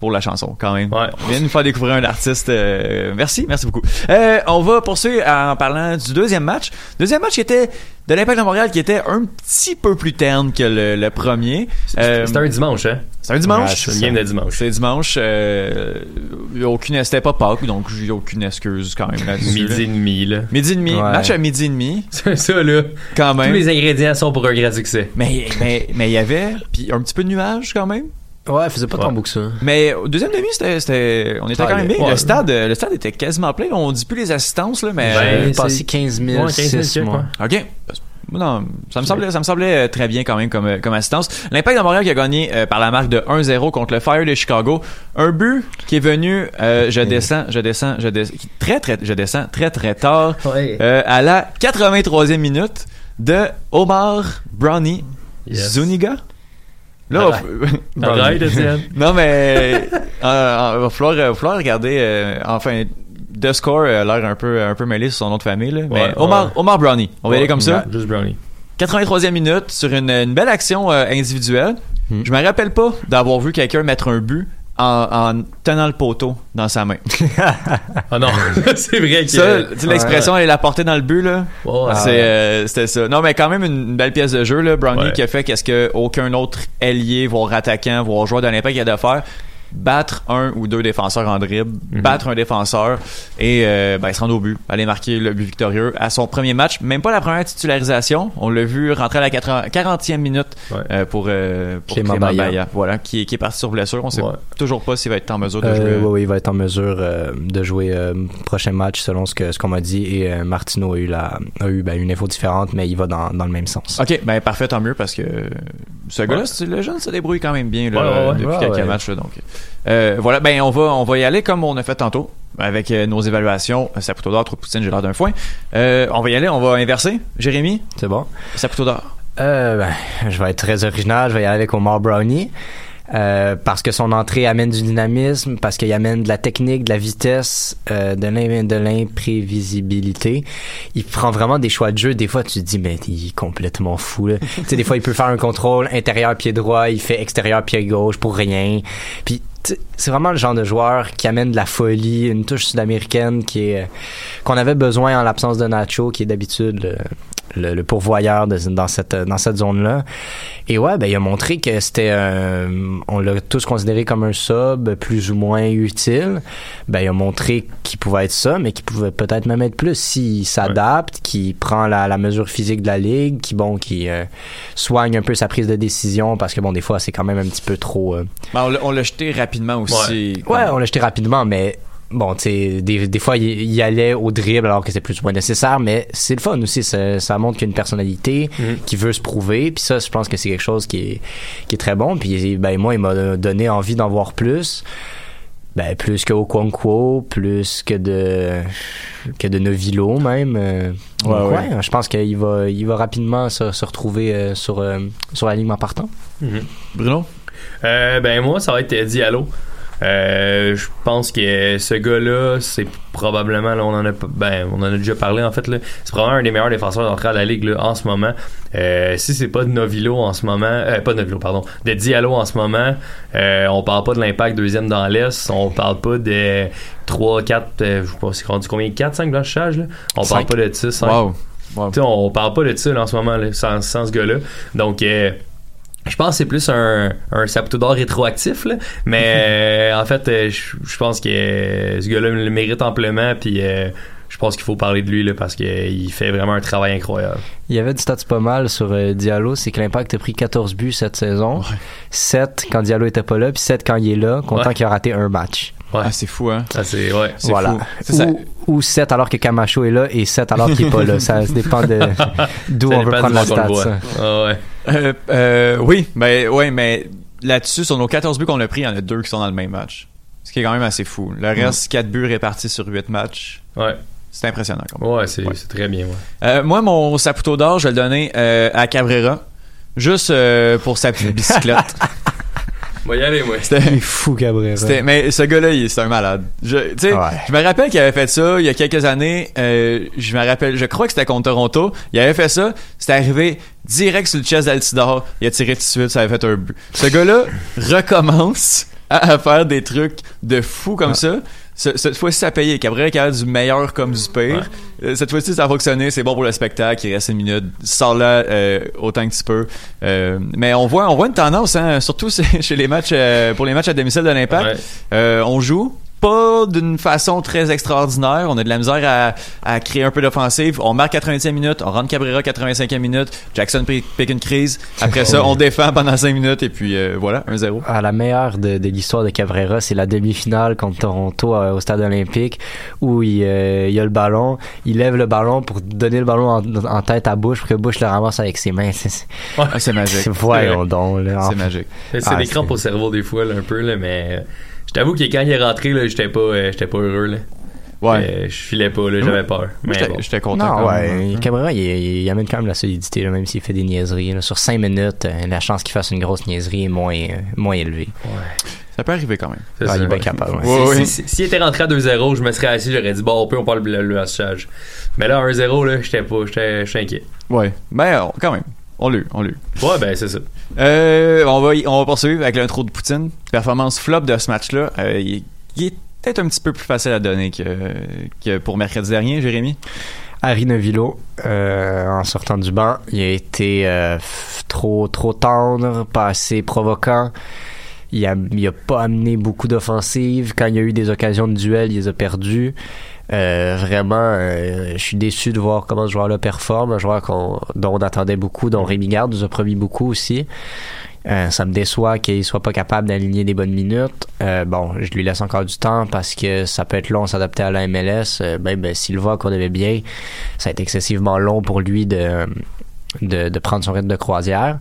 pour la chanson quand même. Ouais. Viens nous faire découvrir un artiste. euh, merci, merci beaucoup. Euh, on va poursuivre en parlant du deuxième match. Deuxième match qui était de l'Impact de Montréal qui était un petit peu plus terne que le, le premier. Euh, C'était un dimanche, hein? c'est un dimanche. Ouais, c'est une game de dimanche. C'est dimanche. Euh, aucune, c'était pas Pâques, donc j'ai aucune excuse quand même là-dessus. Midi et demi, là. Midi et demi. Ouais. Match à midi et demi, C'est ça, là. quand même. Tous les ingrédients sont pour un grand succès. Mais mais mais il y avait puis un petit peu de nuages quand même. Ouais, il faisait pas tant beau que ça. Mais au deuxième demi, c'était, c'était- on était Ah, quand même bien. ouais. Le stade, euh, le stade était quasiment plein. On dit plus les assistances, là, mais. Ben, passé 15 000, Ouais, 15 000 6 mois. OK. Non, ça me semblait, ça me semblait euh, très bien quand même comme, euh, comme assistance. L'Impact de Montréal qui a gagné euh, par la marque de 1-0 contre le Fire de Chicago. Un but qui est venu, euh, je descends, je descends, je descends, très très, je descends très très tard, euh, à la 83e minute de Omar Brownie Yes. Zuniga. Là, on- Arrête, Étienne. non mais euh, euh, va falloir, euh, va falloir regarder. euh, enfin, The Score a l'air un peu, un peu mêlé sur son nom de famille. Là. mais Omar, ouais. Omar Brownie. On va y aller comme ça. Juste Brownie. 83e minute sur une, une belle action euh, individuelle. Je me rappelle pas d'avoir vu quelqu'un mettre un but en, en tenant le poteau dans sa main. Ah non, c'est vrai que. Ça, tu sais, l'expression elle est la portée dans le but là. Ouais. c'est euh, c'était ça. Non mais quand même une, belle pièce de jeu là, Brownie Ouais. qui a fait qu'est-ce que aucun autre ailier, voire attaquant, voire joueur de l'Impact a de faire battre un ou deux défenseurs en dribble, Mhm. battre un défenseur et euh, ben, se rendre au but, aller marquer le but victorieux à son premier match, même pas la première titularisation, on l'a vu rentrer à la 80 40e minute euh, pour, euh, pour Clément Clément Baillat. Voilà, qui, qui est parti sur blessure, on sait Ouais. toujours pas s'il va être en mesure de Euh, jouer. oui, oui, il va être en mesure euh, de jouer prochain match selon ce que ce qu'on m'a dit et Martino a eu la a eu ben, une info différente mais il va dans, dans le même sens. Ok, ben parfait, tant mieux parce que ce gars-là, Ouais. le jeune se débrouille quand même bien là, depuis quelques matchs. là, donc, euh, voilà, ben on va on va y aller comme on a fait tantôt avec euh, nos évaluations. Euh, Saputo d'or, trop poutine, j'ai l'air d'un foin. Euh, on va y aller, on va inverser. Jérémy, c'est bon. Saputo d'or. Euh, ben, je vais être très original, je vais y aller avec Omar Brownie. Euh, parce que son entrée amène du dynamisme, parce qu'il amène de la technique, de la vitesse, euh, de l'im- de l'imprévisibilité. Il prend vraiment des choix de jeu. Des fois, tu te dis, mais il est complètement fou. Là. tu sais, des fois, il peut faire un contrôle intérieur pied droit, il fait extérieur pied gauche pour rien. Puis c'est vraiment le genre de joueur qui amène de la folie, une touche sud-américaine qui est euh, qu'on avait besoin en l'absence de Nacho, qui est d'habitude le, le, pourvoyeur de- dans cette dans cette zone là. Et ouais, ben il a montré que c'était un- on l'a tous considéré comme un sub plus ou moins utile. Ben il a montré qu'il pouvait être ça, mais qu'il pouvait peut-être même être plus s'il s'adapte, qu'il prend la, la mesure physique de la ligue, qui bon qui euh, soigne un peu sa prise de décision parce que bon des fois c'est quand même un petit peu trop euh, Ben, on l'a- on l'a jeté rapidement aussi. Ouais, on l'a jeté rapidement, mais bon, tu sais, des, des fois, il, il allait au dribble alors que c'est plus ou moins nécessaire, mais c'est le fun aussi. Ça, ça montre qu'il y a une personnalité qui veut se prouver. Puis ça, je pense que c'est quelque chose qui est, qui est très bon. Puis ben, moi, il m'a donné envie d'en voir plus. Ben, plus que Okonkwo, plus que de que de Novilo même. Euh, Ouais, donc, ouais. ouais, je pense qu'il va il va rapidement se, se retrouver euh, sur euh, sur la ligne en partant. Bruno? Euh, ben moi, ça va être Diallo. Euh, je pense que ce gars-là, c'est probablement, là, on en a, ben, on en a déjà parlé en fait, là, c'est probablement un des meilleurs défenseurs d'entrée à la ligue là, en ce moment. Euh, si c'est pas de Novilo en ce moment, euh, pas de Novilo, pardon, de Diallo en ce moment, euh, on parle pas de l'impact deuxième dans l'Est, on parle pas de 3, 4, euh, je sais pas, c'est rendu combien, 4, 5 blanchissages, là? On parle pas de ça, 5. Wow. Wow. Tu sais, on parle pas de ça là, en ce moment là, sans, sans ce gars-là. Donc, euh, je pense que c'est plus un, un Saputo d'or rétroactif, là. mais euh, en fait, euh, je je pense que euh, ce gars-là le mérite amplement, puis euh, je pense qu'il faut parler de lui là, parce qu'il fait vraiment un travail incroyable. Il y avait du stats pas mal sur euh, Diallo, c'est que l'Impact a pris 14 buts cette saison. 7 quand Diallo était pas là, puis 7 quand il est là, content Ouais. qu'il a raté un match. Ouais. Ah, c'est fou, hein? Ah, c'est, ouais. C'est voilà. fou. C'est ça. Ou, ou 7 alors que Camacho est là et 7 alors qu'il est pas là. Ça, ça dépend de d'où Ça on veut prendre la stat. Ah ouais. Euh, euh, oui, ben, ouais, mais là-dessus, sur nos 14 buts qu'on a pris, il y en a deux qui sont dans le même match. Ce qui est quand même assez fou. Le reste, 4 buts répartis sur 8 matchs. Ouais. C'est impressionnant. Quand même. Ouais, c'est, c'est très bien. Ouais. Euh, moi, mon Saputo d'or, je vais le donner euh, à Cabrera. Juste euh, pour sa petite bicyclette. Moi, y aller, moi. C'était fou, Cabrera. Mais ce gars-là, il- c'est un malade. Je, tu sais, Ouais. je me rappelle qu'il avait fait ça il y a quelques années. euh, je me rappelle, je crois que c'était contre Toronto. Il avait fait ça. C'était arrivé direct sur le chest d'Altidor. Il a tiré tout de suite. Ça avait fait un but. Ce gars-là recommence à, à faire des trucs de fou comme ça. Ce- cette fois-ci, ça a payé. Cabrera est capable du meilleur comme du pire. Euh, Cette fois-ci, ça a fonctionné. C'est bon pour le spectacle. Il reste une minute. Sors là euh, autant que tu peux. Euh, mais on voit, on voit une tendance, hein, surtout chez les matchs, euh, pour les matchs à domicile de l'Impact. Ouais. On joue, pas d'une façon très extraordinaire. On a de la misère à, à créer un peu d'offensive. On marque 85 minutes, on rentre Cabrera 85e minute, Jackson pique une crise. Après ça, on défend pendant 5 minutes et puis euh, voilà, 1-0. Ah, la meilleure de, de l'histoire de Cabrera, c'est la demi-finale contre Toronto euh, au stade olympique où il, euh, il a le ballon, il lève le ballon pour donner le ballon en, en tête à Bush pour que Bush le ramasse avec ses mains. C'est, c'est- Ah, c'est magique. Voyons donc. Là, C'est magique. C'est Ah, des crampes au cerveau des fois, là, un peu, là, mais euh, je t'avoue que quand il est rentré, là, j'étais pas, euh, j'étais pas heureux, là. Ouais. Euh, je filais pas, là, j'avais peur. Mais J'étais bon. j'étais content. Non, quand ouais. même. Cabrera, il, il, il amène quand même la solidité, là, même s'il fait des niaiseries. là. Sur 5 minutes, euh, la chance qu'il fasse une grosse niaiserie est moins, euh, moins élevée. Ça peut arriver quand même. C'est Ah, ça, il est bien ouais. capable. ouais. Si- Ouais, ouais. si- si- S'il était rentré à 2-0, je me serais assis, j'aurais dit, bon, on peut, on parle le, le charge. Mais là, 1-0, là, j'étais pas, j'étais j'étais inquiet. Ouais. Ben, on- quand même. On l'a eu, on l'a eu. Ouais, ben, c'est ça. Euh, on va y- on va poursuivre avec l'intro de Poutine. Performance flop de ce match-là. Euh, il, il est peut-être un petit peu plus facile à donner que, que pour mercredi dernier, Jérémy. Harry Novillo, euh, en sortant du banc, il a été euh, trop trop tendre, pas assez provoquant. Il a, il a pas amené beaucoup d'offensives. Quand il y a eu des occasions de duel, il les a perdues. Euh, vraiment, euh, je suis déçu de voir comment ce joueur-là performe. Un joueur qu'on, dont on attendait beaucoup, dont Rémi Garde nous a promis beaucoup aussi. Euh, ça me déçoit qu'il soit pas capable d'aligner des bonnes minutes. Euh, bon, je lui laisse encore du temps parce que ça peut être long s'adapter à la MLS. Euh, ben, ben, Silva qu'on avait bien, ça a été excessivement long pour lui de, de, de prendre son rythme de croisière.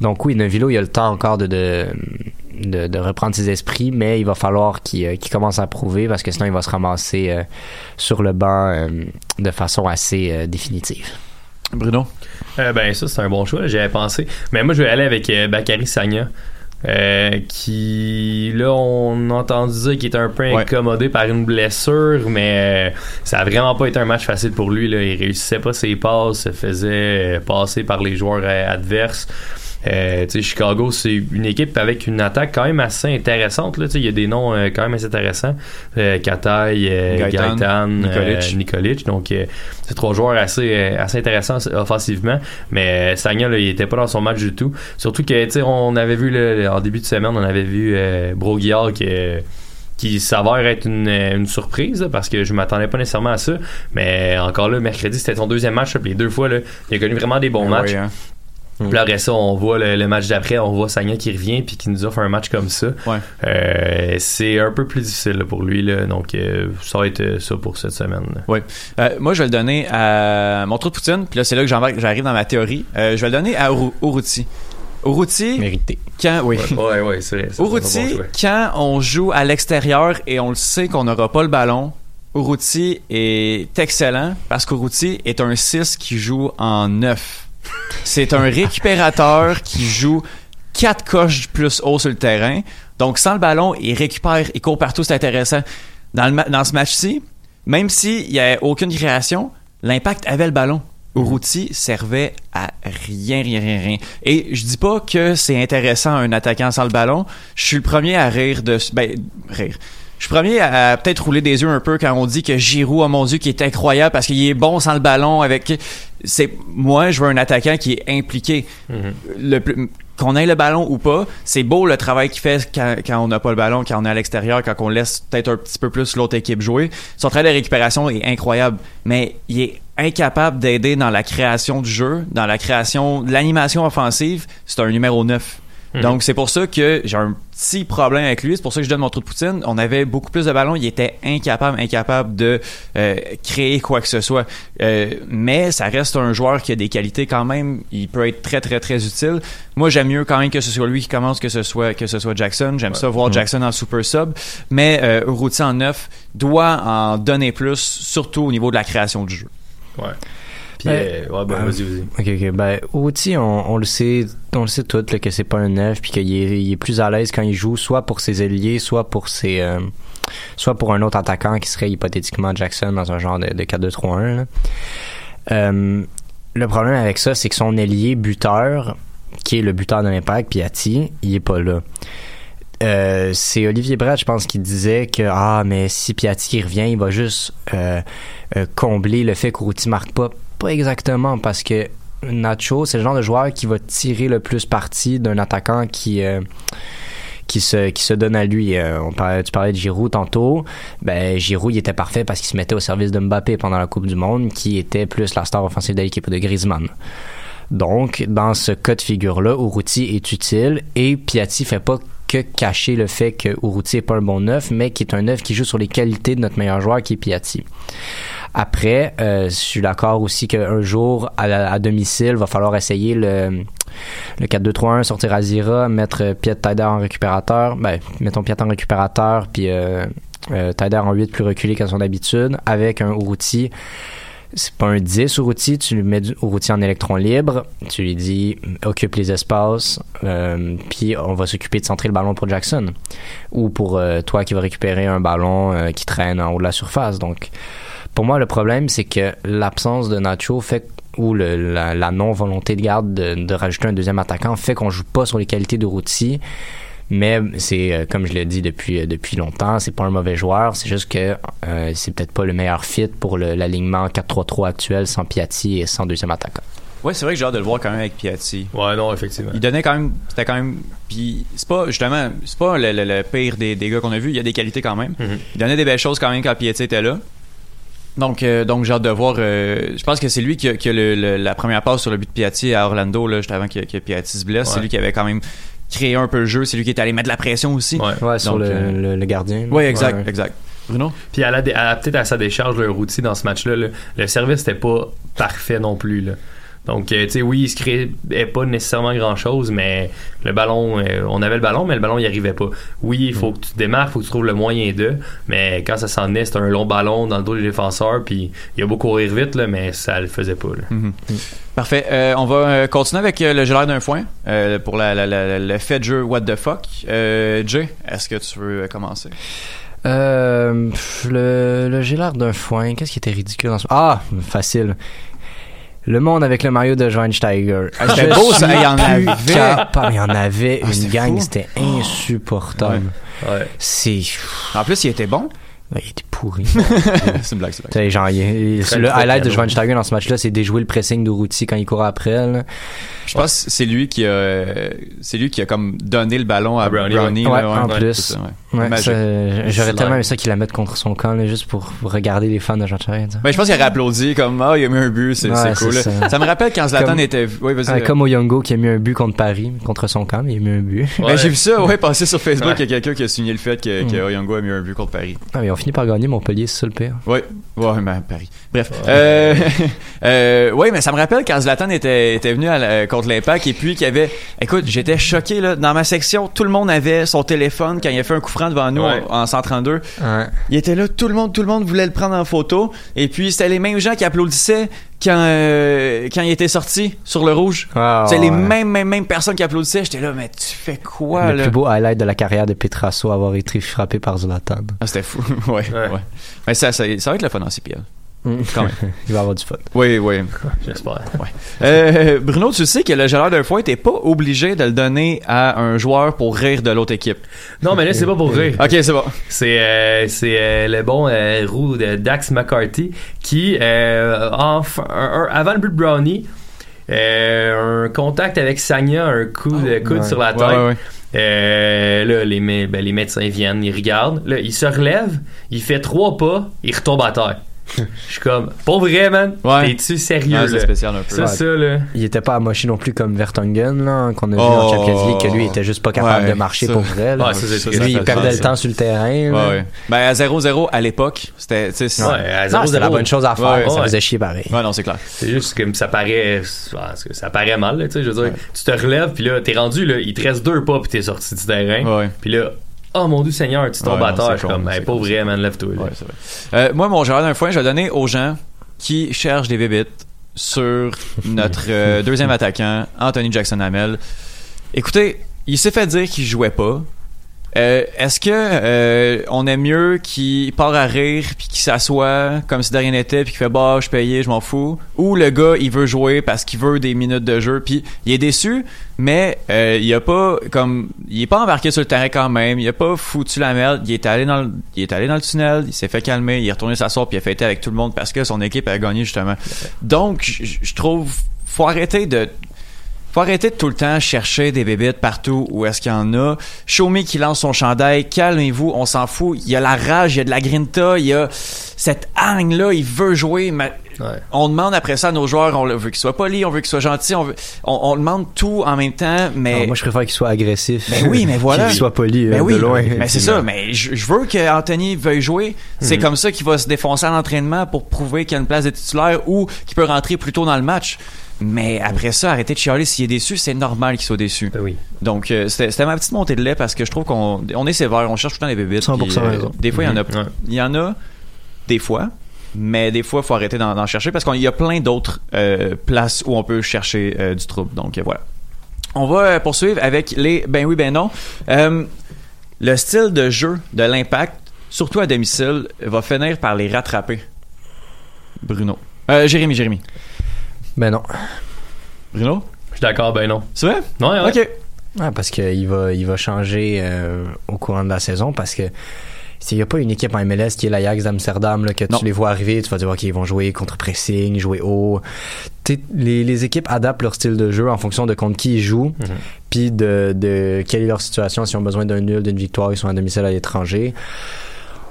Donc oui, Novilo, il a le temps encore de, de, de, de reprendre ses esprits, mais il va falloir qu'il euh, qu'il commence à prouver parce que sinon il va se ramasser euh, sur le banc euh, de façon assez euh, définitive. Bruno? Euh, ben, ça, c'est un bon choix, j'avais pensé. Mais moi, je vais aller avec euh, Bakary Sagna. euh, qui là on a entendu dire qu'il était un peu Ouais. incommodé par une blessure mais euh, ça a vraiment pas été un match facile pour lui là. il réussissait pas ses passes se faisait passer par les joueurs euh, adverses Euh, Chicago, c'est une équipe avec une attaque quand même assez intéressante. Il y a des noms euh, quand même assez intéressants. Euh, Kataï, euh, Gaëtan, Gaëtan, Nikolic. Nikolic. Donc, c'est trois joueurs assez, assez intéressants offensivement. Mais Sagna, là, il était pas dans son match du tout. Surtout que, on avait vu, là, en début de semaine, on avait vu Broguillard qui qui s'avère être une, une surprise là, parce que je m'attendais pas nécessairement à ça mais encore là mercredi c'était son deuxième match là, les deux fois là, il a connu vraiment des bons matchs hein. Puis là, après ça, on voit le, le match d'après, on voit Sagna qui revient puis qui nous offre un match comme ça. Ouais. Euh, c'est un peu plus difficile là, pour lui, là, donc euh, ça va être euh, ça pour cette semaine. là. Oui. Euh, moi, je vais le donner à mon trou de Poutine. Puis là, c'est là que j'arrive dans ma théorie. Euh, je vais le donner à Uruti. Uruti, Mérité. quand, oui. Ouais, ouais, c'est vrai. bon quand on joue à l'extérieur et on le sait qu'on n'aura pas le ballon, Uruti est excellent parce qu'Uruti est un 6 qui joue en 9. C'est un récupérateur qui joue 4 coches plus haut sur le terrain. Donc, sans le ballon, il récupère, il court partout, c'est intéressant. Dans, le ma- dans ce match-ci, même s'il n'y a aucune création, l'impact avait le ballon. Uruti servait à rien, rien, rien, rien. Et je dis pas que c'est intéressant un attaquant sans le ballon. Je suis le premier à rire de... Ben, rire. Je suis le premier à, à peut-être rouler des yeux un peu quand on dit que Giroud, oh mon Dieu, qui est incroyable parce qu'il est bon sans le ballon avec... C'est Moi, je veux un attaquant qui est impliqué. Le plus- qu'on ait le ballon ou pas, c'est beau le travail qu'il fait quand, quand on n'a pas le ballon, quand on est à l'extérieur, quand on laisse peut-être un petit peu plus l'autre équipe jouer. Son travail de récupération est incroyable, mais il est incapable d'aider dans la création du jeu, dans la création de l'animation offensive. C'est un numéro 9. Mhm. Donc c'est pour ça que j'ai un petit problème avec lui. C'est pour ça que je donne mon trou de Poutine. On avait beaucoup plus de ballons. Il était incapable, incapable de euh, créer quoi que ce soit. Euh, mais ça reste un joueur qui a des qualités quand même. Il peut être très très très utile. Moi j'aime mieux quand même que ce soit lui qui commence que ce soit que ce soit Jackson. J'aime ça voir Jackson en super sub. Mais euh, Urruti en neuf doit en donner plus, surtout au niveau de la création du jeu. Ouais. Puis, Ben, euh, ouais, ben, euh, vas-y, vas-y. Ok, ok. Ben, Outi, on, on le sait, on le sait tout, là, que c'est pas un neuf, puis qu'il est, il est plus à l'aise quand il joue, soit pour ses ailiers, soit pour ses, euh, soit pour un autre attaquant qui serait hypothétiquement Jackson dans un genre de, de 4-2-3-1. là. Euh, le problème avec ça, c'est que son ailier buteur, qui est le buteur de l'impact, Piatti, il est pas là. Euh, c'est Olivier Brett, je pense, qui disait que ah mais si Piatti revient, il va juste euh, euh, combler le fait qu'Ourouti marque pas. Pas exactement, parce que Nacho, c'est le genre de joueur qui va tirer le plus parti d'un attaquant qui euh, qui se qui se donne à lui. Euh, on parlait, tu parlais de Giroud tantôt. Ben Giroud, il était parfait parce qu'il se mettait au service de Mbappé pendant la Coupe du Monde, qui était plus la star offensive de l'équipe de Griezmann. Donc, dans ce cas de figure-là, Urruti est utile et Piatti fait pas que cacher le fait que Urruti est pas un bon neuf, mais qui est un neuf qui joue sur les qualités de notre meilleur joueur qui est Piatti. Après, euh, je suis d'accord aussi qu'un jour, à, à domicile, va falloir essayer le, le 4-2-3-1, sortir à Zira, mettre Piet Taider en récupérateur. Ben, mettons Piet en récupérateur, puis euh, euh, Taider en 8 plus reculé qu'à son habitude, avec un Urruti. C'est pas un 10 Urruti, tu lui mets du Urruti en électron libre, tu lui dis occupe les espaces, euh, puis on va s'occuper de centrer le ballon pour Jackson. Ou pour euh, toi qui va récupérer un ballon euh, qui traîne en haut de la surface. Donc, pour moi, le problème, c'est que l'absence de Nacho fait ou le- la, la non-volonté de garde de, de rajouter un deuxième attaquant fait qu'on joue pas sur les qualités de Routy. Mais c'est euh, comme je l'ai dit depuis euh, depuis longtemps, c'est pas un mauvais joueur, c'est juste que euh, c'est peut-être pas le meilleur fit pour le- l'alignement 4-3-3 actuel sans Piatti et sans deuxième attaquant. Ouais, c'est vrai que j'ai hâte de le voir quand même avec Piatti. Ouais, non, effectivement. Il donnait quand même. C'était quand même. Puis c'est pas, justement, c'est pas le, le- le pire des, des gars qu'on a vu. Il y a des qualités quand même. Mhm. Il donnait des belles choses quand même quand Piatti était là. Donc, euh, donc j'ai hâte de voir. euh, je pense que c'est lui qui a, qui a le- le- la première passe sur le but de Piatti à Orlando, là, juste avant que, que Piatti se blesse. C'est lui qui avait quand même créé un peu le jeu. C'est lui qui est allé mettre de la pression aussi. Ouais, sur Donc, le, euh, le- le gardien. Ouais, exact, Ouais. exact. Bruno? Puis à la, peut-être à sa décharge, le routier dans ce match-là, là, le service n'était pas parfait non plus. Là. Donc, euh, tu sais, oui, il se créait pas nécessairement grand-chose, mais le ballon, euh, on avait le ballon, mais le ballon, il arrivait pas. Oui, il faut que tu te démarques, il faut que tu trouves le moyen d'eux, mais quand ça s'en est, c'est un long ballon dans le dos du défenseur, puis il a beau courir vite, là, mais ça le faisait pas. Là. Mhm. Parfait. Euh, on va continuer avec le gelard d'un foin euh, pour la, la- la- le fait de jeu What the fuck. Euh, Jay, est-ce que tu veux commencer? Euh, pff, le, le d'un foin. Qu'est-ce qui était ridicule dans ce... Ah, facile. Le monde avec le maillot de Schweinsteiger. Ah, c'était beau, ça. Il y en avait. Il y en avait une gang. C'était insupportable. Ouais. C'est... En plus, il était bon. Il était pourri. c'est une blague, c'est une blague. Tu sais, genre, il- il- Très, le très highlight de. Schweinsteiger dans ce match-là, c'est déjouer le pressing de Routy quand il court après. là. Je pense que c'est lui qui a, c'est lui qui a comme donné le ballon à Brownie, Brownie. ouais. là, Ouais, en plus. J'aurais tellement aimé ça qu'il la mette contre son camp, là, juste pour regarder les fans de Schweinsteiger. Ben, je pense qu'il aurait applaudi comme ah il a mis un but c'est cool ça. ça. me rappelle quand Zlatan Comme- était vas-y Ouais, comme Oyongo qui a mis un but contre Paris, contre son camp, mais il a mis un but. Ben, j'ai vu ça ouais passer sur Facebook il y a quelqu'un qui a signé le fait que. Oyongo a mis un but contre Paris Ah, mais on finit par gagner Montpellier, c'est ça le pire? Ouais, ouais, ben, Paris. Bref. Euh, euh, ouais, mais ça me rappelle quand Zlatan était, était venu à la- contre l'Impact et puis qu'il y avait. Écoute, j'étais choqué, là. Dans ma section, tout le monde avait son téléphone quand il a fait un coup franc devant nous Ouais. en, en 132. Ouais. Il était là, tout le monde, tout le monde voulait le prendre en photo. Et puis, c'était les mêmes gens qui applaudissaient quand, euh, quand il était sorti sur le rouge. Ah, c'est les mêmes, mêmes, mêmes personnes qui applaudissaient. J'étais là, mais tu fais quoi, le là? plus beau highlight de la carrière de Petrasso avoir été frappé par Zlatan. Ah, c'était fou. ouais, ouais, Ouais. Mais ça, ça, ça va être le fun en CPL. Quand même. il va avoir du fun. Oui, oui. J'espère. Euh, Bruno, tu sais que le gelard d'un foin, t'es pas obligé de le donner à un joueur pour rire de l'autre équipe. Non, mais là, c'est pas pour rire. Ok, c'est bon. C'est euh, c'est euh, le bon euh, roux de Dax McCarthy qui, euh, enfin, un- un- avant le but de Brownie, euh, un contact avec Sagna, un coup de coude ouais. sur la tête. Ouais, ouais, ouais. Euh, là, les, mé- ben, les médecins viennent, ils regardent. Là, il se relève, il fait trois pas, il retombe à terre. Je suis comme, pas vrai, man. Ouais. T'es-tu sérieux, Ah, c'est là? spécial un peu. Ça, Ouais. ça, là. Il était pas amoché non plus comme Vertonghen, là, qu'on a vu Oh. en Champions League, que lui il était juste pas capable Ouais, de marcher ça- pour vrai. là. Ouais, ça, c'est sûr, lui, ça il perdait le ça. temps sur le terrain. Ouais, là. ouais. Ben, à 0-0 à l'époque, c'était, Ouais, c'était la 0-0. bonne chose à faire. Ouais, ça ouais. faisait chier pareil. Ouais, non, c'est clair. C'est juste que ça paraît, ça paraît mal, là, tu sais, je veux dire, tu te relèves, puis là, t'es rendu, là, il te reste deux pas, puis t'es sorti du terrain, Ouais. puis là, oh mon dieu Seigneur, tu tombes à terre, je suis comme, hey, pas vrai, man, lève-toi, là. Euh, moi, mon gelard d'un foin, je vais le donner aux gens qui cherchent des bébites sur notre euh, deuxième attaquant, Anthony Jackson Hamel. Écoutez, il s'est fait dire qu'il jouait pas. Euh, Est-ce que euh, on aime mieux qu'il part à rire puis qu'il s'assoit comme si de rien n'était puis qu'il fait bah je suis payé je m'en fous? Ou le gars il veut jouer parce qu'il veut des minutes de jeu puis il est déçu mais euh, il a pas comme il est pas embarqué sur le terrain quand même il a pas foutu la merde il est allé dans le, il est allé dans le tunnel il s'est fait calmer il est retourné s'asseoir puis il a fêté avec tout le monde parce que son équipe a gagné justement. Donc je trouve faut arrêter de faut arrêter de tout le temps chercher des bébites partout où est-ce qu'il y en a. Me qui lance son chandail, calmez-vous, on s'en fout. Il y a la rage, il y a de la grinta, il y a cette hargne-là, il veut jouer, mais on demande après ça à nos joueurs, on veut qu'ils soient polis, on veut qu'ils soient gentils, on, veut, on, on demande tout en même temps, mais... Ah, moi, je préfère qu'il soit agressif. Ben oui, mais voilà. qu'il soit poli Ben euh, oui, de loin. mais c'est ça. Mais je, je veux qu'Anthony veuille jouer. C'est Mhm. comme ça qu'il va se défoncer à l'entraînement pour prouver qu'il y a une place de titulaire ou qu'il peut rentrer plus tôt dans le match. Mais après ça, arrêtez de chialer. S'il est déçu, c'est normal qu'il soit déçu. oui. Donc, euh, c'était ma petite montée de lait parce que je trouve qu'on on est sévère. On cherche tout le temps les bébites. 100% puis, euh. Des fois, il y en a. Mhm. Il y en a des fois. Mais des fois, il faut arrêter d'en chercher parce qu'il y a plein d'autres euh, places où on peut chercher euh, du trouble. Donc, voilà. On va poursuivre avec les ben oui, ben non. Le style de jeu de l'impact, surtout à domicile, va finir par les rattraper. Bruno. Jérémy, Jérémy. Ben non. Bruno? Je suis d'accord, ben non. C'est vrai? Ouais, ouais. Ok. Ouais, parce qu'il va, il va changer euh, au courant de la saison parce que s'il n'y a pas une équipe en MLS qui est l'Ajax d'Amsterdam, là, que Non. tu les vois arriver, tu vas dire, OK, ils vont jouer contre-pressing, jouer haut. Les, les équipes adaptent leur style de jeu en fonction de contre qui ils jouent, puis de, de quelle est leur situation, s'ils ont besoin d'un nul, d'une victoire, ils sont à domicile à l'étranger.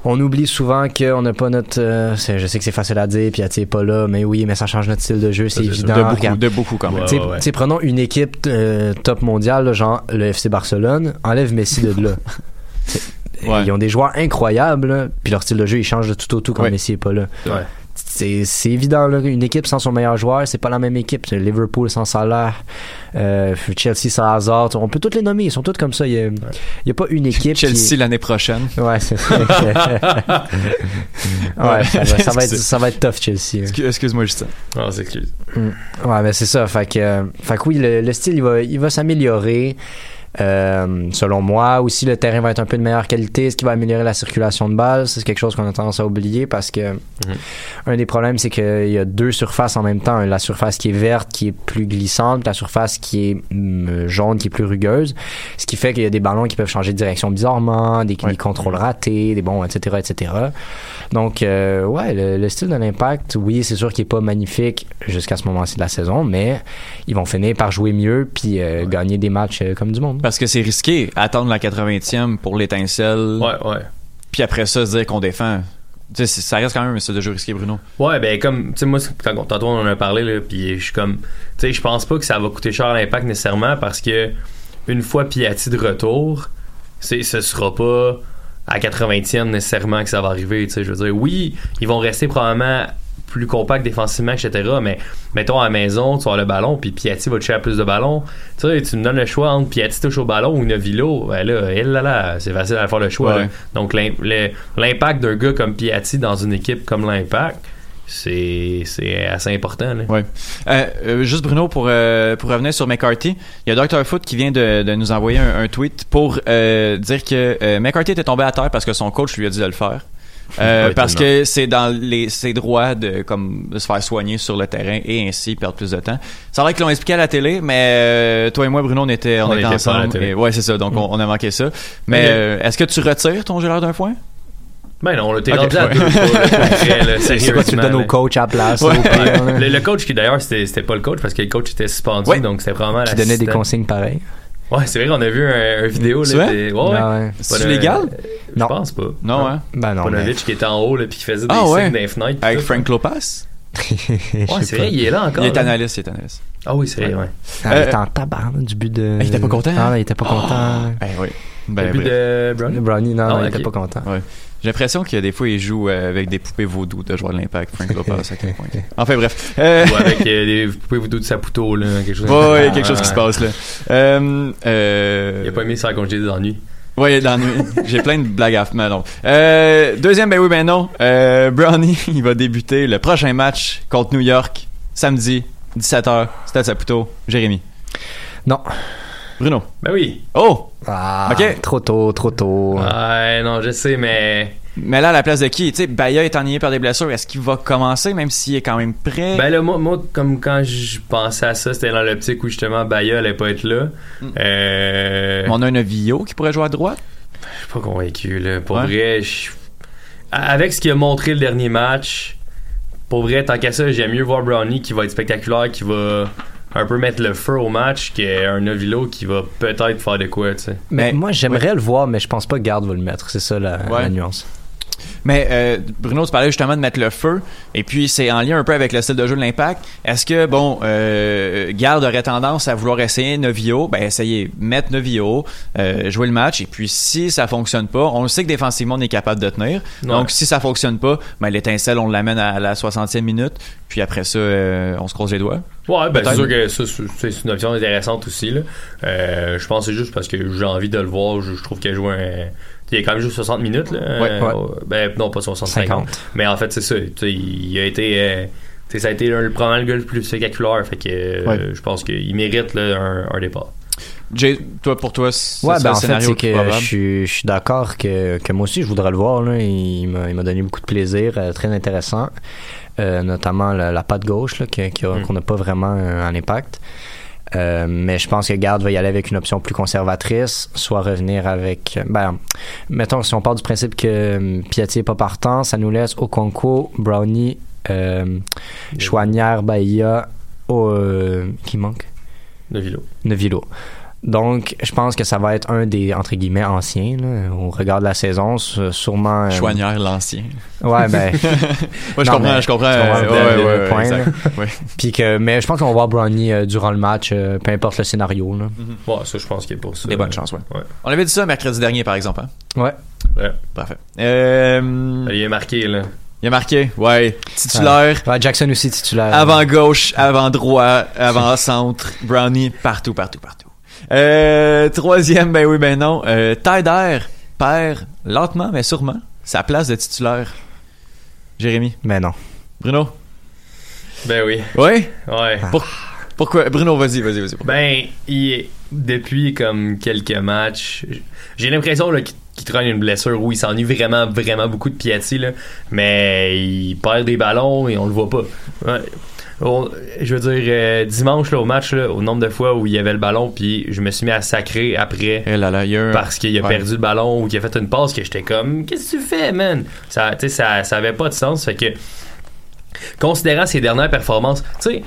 On oublie souvent qu'on n'a pas notre. euh, c'est- je sais que c'est facile à dire, puis Ati est pas là, mais oui, mais ça change notre style de jeu, c'est c'est évident. De beaucoup, Regarde, de beaucoup quand même. Ouais, T'sais, ouais, ouais. t'sais, prenons une équipe euh, top mondiale, là, genre le FC Barcelone, enlève Messi de là. Ils ont des joueurs incroyables, là, puis leur style de jeu, il change de tout au tout quand. Messi est pas là. Ouais. C'est c'est évident, là, une équipe sans son meilleur joueur, c'est pas la même équipe. C'est Liverpool sans Salah, euh, Chelsea sans Hazard, on peut toutes les nommer, ils sont tous comme ça. Il y a, y a pas une équipe qui- Chelsea l'année prochaine. Ouais, c'est ça. ouais, ça va, ça va être, ça va être tough, Chelsea. hein. Excuse- Excuse-moi, Justin. Mm. Ouais, mais c'est ça. Fait que, euh, fait que oui, le, le style, il va, il va s'améliorer. Euh, selon moi, aussi le terrain va être un peu de meilleure qualité, ce qui va améliorer la circulation de balles? C'est quelque chose qu'on a tendance à oublier parce que un des problèmes, c'est qu'il y a deux surfaces en même temps. La surface qui est verte, qui est plus glissante, la surface qui est mm, jaune, qui est plus rugueuse. Ce qui fait qu'il y a des ballons qui peuvent changer de direction bizarrement, des, des contrôles ratés, des bons, etc., etc. Donc, euh, ouais, le, le style de l'impact, oui, c'est sûr qu'il est pas magnifique jusqu'à ce moment-ci de la saison, mais ils vont finir par jouer mieux puis euh, gagner des matchs euh, comme du monde. Parce que c'est risqué, attendre la 80e pour l'étincelle. Ouais, ouais. Puis après ça, se dire qu'on défend. Tu sais, c'est- ça reste quand même un style de jeu risqué, Bruno. Ouais, ben comme, tu sais, moi, quand, tantôt on en a parlé, là, puis je suis comme, tu sais, je pense pas que ça va coûter cher à l'impact nécessairement parce que une fois Piatti de retour, c'est, ce sera pas à 80e nécessairement que ça va arriver, tu sais, je veux dire, oui, ils vont rester probablement plus compacts défensivement, etc., mais mettons à la maison, tu avoir le ballon, puis Piatti va toucher à plus de ballons, tu sais, tu me donnes le choix entre Piatti touche au ballon ou Novilo, ben là, elle là, là, c'est facile à faire le choix, Ouais. Donc l'impact d'un gars comme Piatti dans une équipe comme l'impact, c'est assez important. Là. Ouais. Euh, euh, juste Bruno, pour, euh, pour revenir sur McCarthy, il y a Dr. Foot qui vient de, de nous envoyer un, un tweet pour dire que McCarthy était tombé à terre parce que son coach lui a dit de le faire. Ouais, parce que c'est dans les, ses droits de, comme, de se faire soigner sur le terrain et ainsi perdre plus de temps. C'est vrai qu'ils l'ont expliqué à la télé, mais toi et moi, Bruno, on était, on On était était ensemble. et- ouais, c'est ça. Donc, on, on a manqué ça. Mais est-ce que tu retires ton géleur d'un foin? Ben non, on t'es Ok, rendu à ouais. deux, C'est quoi, tu le donnes au coach à la place, Ouais. au pire, là? le, le coach qui d'ailleurs c'était pas le coach parce que le coach était suspendu Ouais. donc c'était vraiment Qui donnait des consignes pareilles. Ouais, c'est vrai, on a vu un, un vidéo C'est là, vrai? c'est- ouais, ouais. Ah. C'est légal? Je Non. pense pas. Non, hein? Ben non. Ponovic qui était en haut là puis qui faisait des Ah signes ouais? dans les fenêtres. Avec tout. Frank Lopas? Ouais, c'est vrai, il est là encore. Il est là. analyste, il est analyste. Ah oui, c'est vrai, ouais. Ah, il Euh, était en tabarnak du but de. il était pas content? Ah, il était pas content. Eh oui. Ben, Le but de Brownie, non, Ah, non, il était pas content. Ouais. J'ai l'impression qu'il y a des fois, il joue euh, avec des poupées vaudou de joueurs de l'impact. Frank Lopez, à quel point. Enfin, bref. Euh, Ou avec euh, des poupées voodoo de Saputo là, quelque chose. ouais, ouais, il y a quelque chose qui se passe, là. Euh, euh, Il a pas aimé ça congé des ennuis. Ouais, dans. J'ai plein de blagues à faire. non. Euh, deuxième, ben oui, ben non. Euh, Brownie, il va débuter le prochain match contre New York, samedi, 17h, Stade Saputo. Jérémy. Non. Bruno. Ben oui. Oh! Ah, Ok. Trop tôt, trop tôt. Ouais, non, je sais, mais. Mais là, à la place de qui? Tu sais, Baya est ennuyé par des blessures. Est-ce qu'il va commencer, même s'il est quand même prêt? Ben là, moi, moi, comme quand je pensais à ça, c'était dans l'optique où justement Baya allait pas être là. Mm. Euh, On a un Novio qui pourrait jouer à droite? Je suis pas convaincu, là. Pour Ouais. vrai, je- avec ce qu'il a montré le dernier match, pour vrai, tant qu'à ça, j'aime mieux voir Brownie qui va être spectaculaire, qui va un peu mettre le feu au match qu'un Novilo qui va peut-être faire de quoi, tu sais. Mais, moi, j'aimerais le voir, mais je pense pas que Garde va le mettre. C'est ça la, Ouais. la nuance. Mais euh, Bruno, tu parlais justement de mettre le feu, et puis c'est en lien un peu avec le style de jeu de l'impact. Est-ce que, bon, euh, Garde aurait tendance à vouloir essayer Novio? Ben, essayez, mettre Novio, euh, jouer le match, et puis si ça fonctionne pas, on le sait que défensivement, on est capable de tenir. Ouais. Donc, si ça fonctionne pas, ben, l'étincelle, on l'amène à la 60e minute, puis après ça, euh, on se croise les doigts. Ouais, ben c'est sûr que ça, c'est une option intéressante aussi. Là. Euh, je pense que c'est juste parce que j'ai envie de le voir. Je, je trouve qu'il a joué un. Il a quand même joué 60 minutes. Là. Ouais. Euh, Ben, non, pas 60, 50. 50. Mais en fait, c'est ça. Il a été. euh, ça a été le, probablement le gars le plus spectaculaire. Fait que euh, Ouais. je pense qu'il mérite là, un, un départ. Jay, toi, pour toi, c'est Ouais, ben le en fait, scénario est que je suis, je suis d'accord que, que moi aussi, je voudrais le voir. Là. Il m'a il m'a donné beaucoup de plaisir, euh, très intéressant. Euh, notamment la, la patte gauche, là, Mm. qu'on n'a pas vraiment un, un impact. Euh, mais je pense que Garde va y aller avec une option plus conservatrice, soit revenir avec. Ben, mettons, si on part du principe que hum, Piatti est pas partant, ça nous laisse Okonkwo, Brownie, euh, Chouanière, Bahia, euh, qui manque? Novilo. Novilo. Donc, je pense que ça va être un des, entre guillemets, anciens, là, au regard de la saison, sûrement... euh, Chouanière, l'ancien. Ouais, ben... Ouais, je Non, comprends, mais je comprends. tu comprends euh, ouais, ouais, point. Puis que, mais je pense qu'on va voir Brownie euh, durant le match, euh, peu importe le scénario. Là. Ouais, ça, je pense qu'il est pour ça. Des bonnes chances, ouais. Ouais. On avait dit ça mercredi dernier, par exemple. Hein? Ouais. Ouais. Parfait. Euh, Il est marqué, là. il a marqué, ouais. Titulaire, Ouais, Jackson aussi titulaire. avant gauche, avant droit, avant centre, Brownie, partout, partout, partout. Euh, troisième, ben oui, ben non. Euh, Tyder perd lentement, mais sûrement sa place de titulaire. Jérémy. Mais non. Bruno. Ben oui. Ouais? Ouais. Pour- pourquoi? Bruno, vas-y, vas-y, vas-y. pourquoi? Ben, il est- depuis comme quelques matchs, j'ai l'impression là, qu'il traîne une blessure où il s'ennuie vraiment, vraiment beaucoup de Piatti, là, mais il perd des ballons et on le voit pas. Ouais. On- je veux dire, euh, dimanche là, au match, là, au nombre de fois où il y avait le ballon, puis je me suis mis à sacrer après Eh là là, il y a un- parce qu'il a Ouais. perdu le ballon ou qu'il a fait une passe que j'étais comme qu'est-ce que tu fais man? Ça ça ça avait pas de sens fait que considérant ses dernières performances tu sais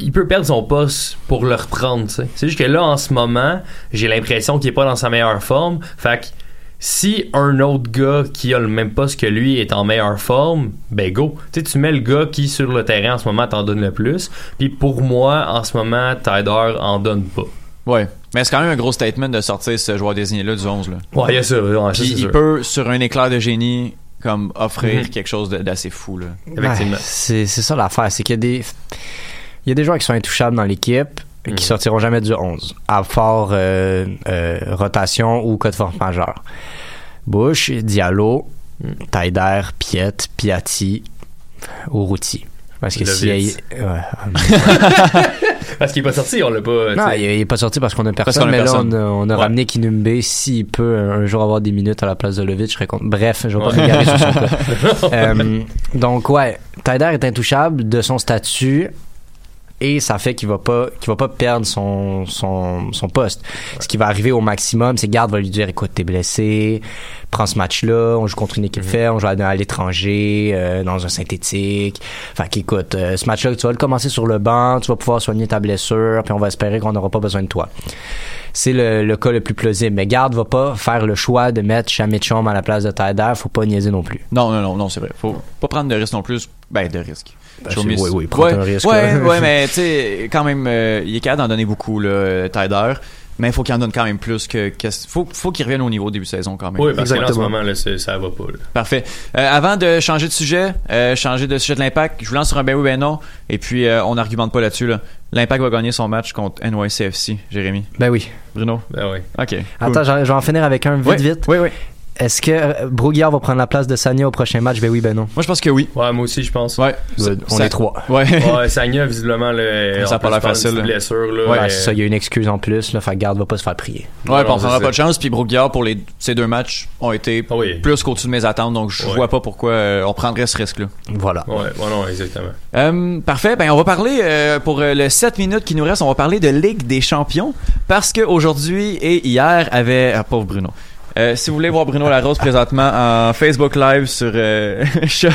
il peut perdre son poste pour le reprendre c'est juste que là en ce moment j'ai l'impression qu'il est pas dans sa meilleure forme fait que si un autre gars qui a le même poste que lui est en meilleure forme, ben go. Tu sais, tu mets le gars qui sur le terrain en ce moment t'en donne le plus. Puis pour moi, en ce moment, Tyder en donne pas. Ouais. Mais c'est quand même un gros statement de sortir ce joueur désigné-là du 11. Là. Ouais, il y a ça. ouais, ça, Puis c'est il sûr. peut, sur un éclair de génie, comme offrir Mhm. quelque chose d'assez fou. Là. Effectivement. Ouais, c'est c'est ça l'affaire, c'est qu'il y a des il y a des joueurs qui sont intouchables dans l'équipe et Mhm. qui sortiront jamais du 11 à fort euh, euh, rotation ou cas de force majeure. Bush, Diallo, Mhm. Taider, Piet, Piatti, Urruti. Parce que si ouais. Parce qu'il est pas sorti, on l'a pas. Non, il, il est pas sorti parce qu'on a personne, a mais personne. là, on a, on a Ouais. ramené Kinumbe. S'il peut un, jour avoir des minutes à la place de Levitt, je serais content. Bref, je vais pas Ouais. m'égarer sur son cas. Euh, donc, ouais, Tyder est intouchable de son statut et ça fait qu'il va pas qu'il va pas perdre son son, son poste. Ce qui va arriver au maximum, c'est Garde va lui dire écoute, t'es blessé, prends ce match-là, on joue contre une équipe faible, on joue à, à l'étranger, euh, dans un synthétique. Fait qu'écoute, euh, ce match-là, tu vas le commencer sur le banc, tu vas pouvoir soigner ta blessure, puis on va espérer qu'on n'aura pas besoin de toi. C'est le, le cas le plus plausible. Mais Garde va pas faire le choix de mettre Chamichom à la place de Tyder, faut pas niaiser non plus. Non, non, non, non, c'est vrai. Faut pas prendre de risque non plus. Ben, de risque. Ben, oui, oui, prendre ouais, un risque, Ouais, ouais, mais tu sais, quand même, euh, il est capable d'en donner beaucoup, là, Tyder. Mais il faut qu'il en donne quand même plus que. que faut faut qu'il revienne au niveau début de saison quand même. Oui, parce que là, en ce moment, là, ça va pas. là. Parfait. Euh, avant de changer de sujet, euh, changer de sujet de l'impact, je vous lance sur un ben oui, ben non. Et puis, euh, on n'argumente pas là-dessus. Là. L'impact va gagner son match contre NYCFC, Jérémy. Ben oui. Bruno? Ben oui. OK. Attends, j'en- je vais en finir avec un vite, Oui, vite. Oui, oui. Est-ce que euh, Broguillard va prendre la place de Sanya au prochain match? Ben oui, ben non. Moi, je pense que oui. Ouais, moi aussi, je pense. Ouais. Good. On est trois. Ouais. Ouais, Sagna, visiblement, là, Ça pas l'air facile, blessure, là. Ouais, ça, il y a une excuse en plus, là, fait que Garde va pas se faire prier. Ouais, puis on c'est pas de chance. Puis Broguillard, pour les, ces deux matchs, ont été Ah oui. plus qu'au-dessus de mes attentes. Donc, je Ouais. vois pas pourquoi euh, on prendrait ce risque-là. Voilà. Ouais, ouais, non, exactement. Euh, parfait. Ben, on va parler euh, pour euh, le 7 minutes qui nous reste. On va parler de Ligue des Champions parce que aujourd'hui et hier avait ah, pauvre Bruno. Euh, si vous voulez voir Bruno Larose présentement en Facebook Live sur euh, Choc,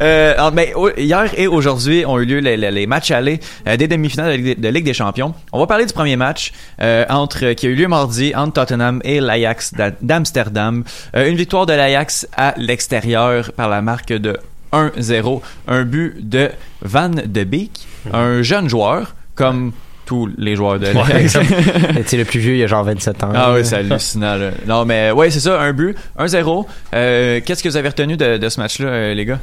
euh, en- ben, hier et aujourd'hui ont eu lieu les, les- les matchs allés euh, des demi-finales de, de Ligue des Champions. On va parler du premier match euh, entre qui a eu lieu mardi entre Tottenham et l'Ajax d'A- d'Amsterdam. Euh, une victoire de l'Ajax à l'extérieur par la marque de 1-0. Un but de Van de Beek, un jeune joueur comme tous les joueurs de l'Ajax. Et tu le plus vieux, il a genre 27 ans. Ah oui, c'est hallucinant. Là. Non, mais ouais, c'est ça, un but, 1-0. Euh, Qu'est-ce que vous avez retenu de, de ce match-là, euh, les gars?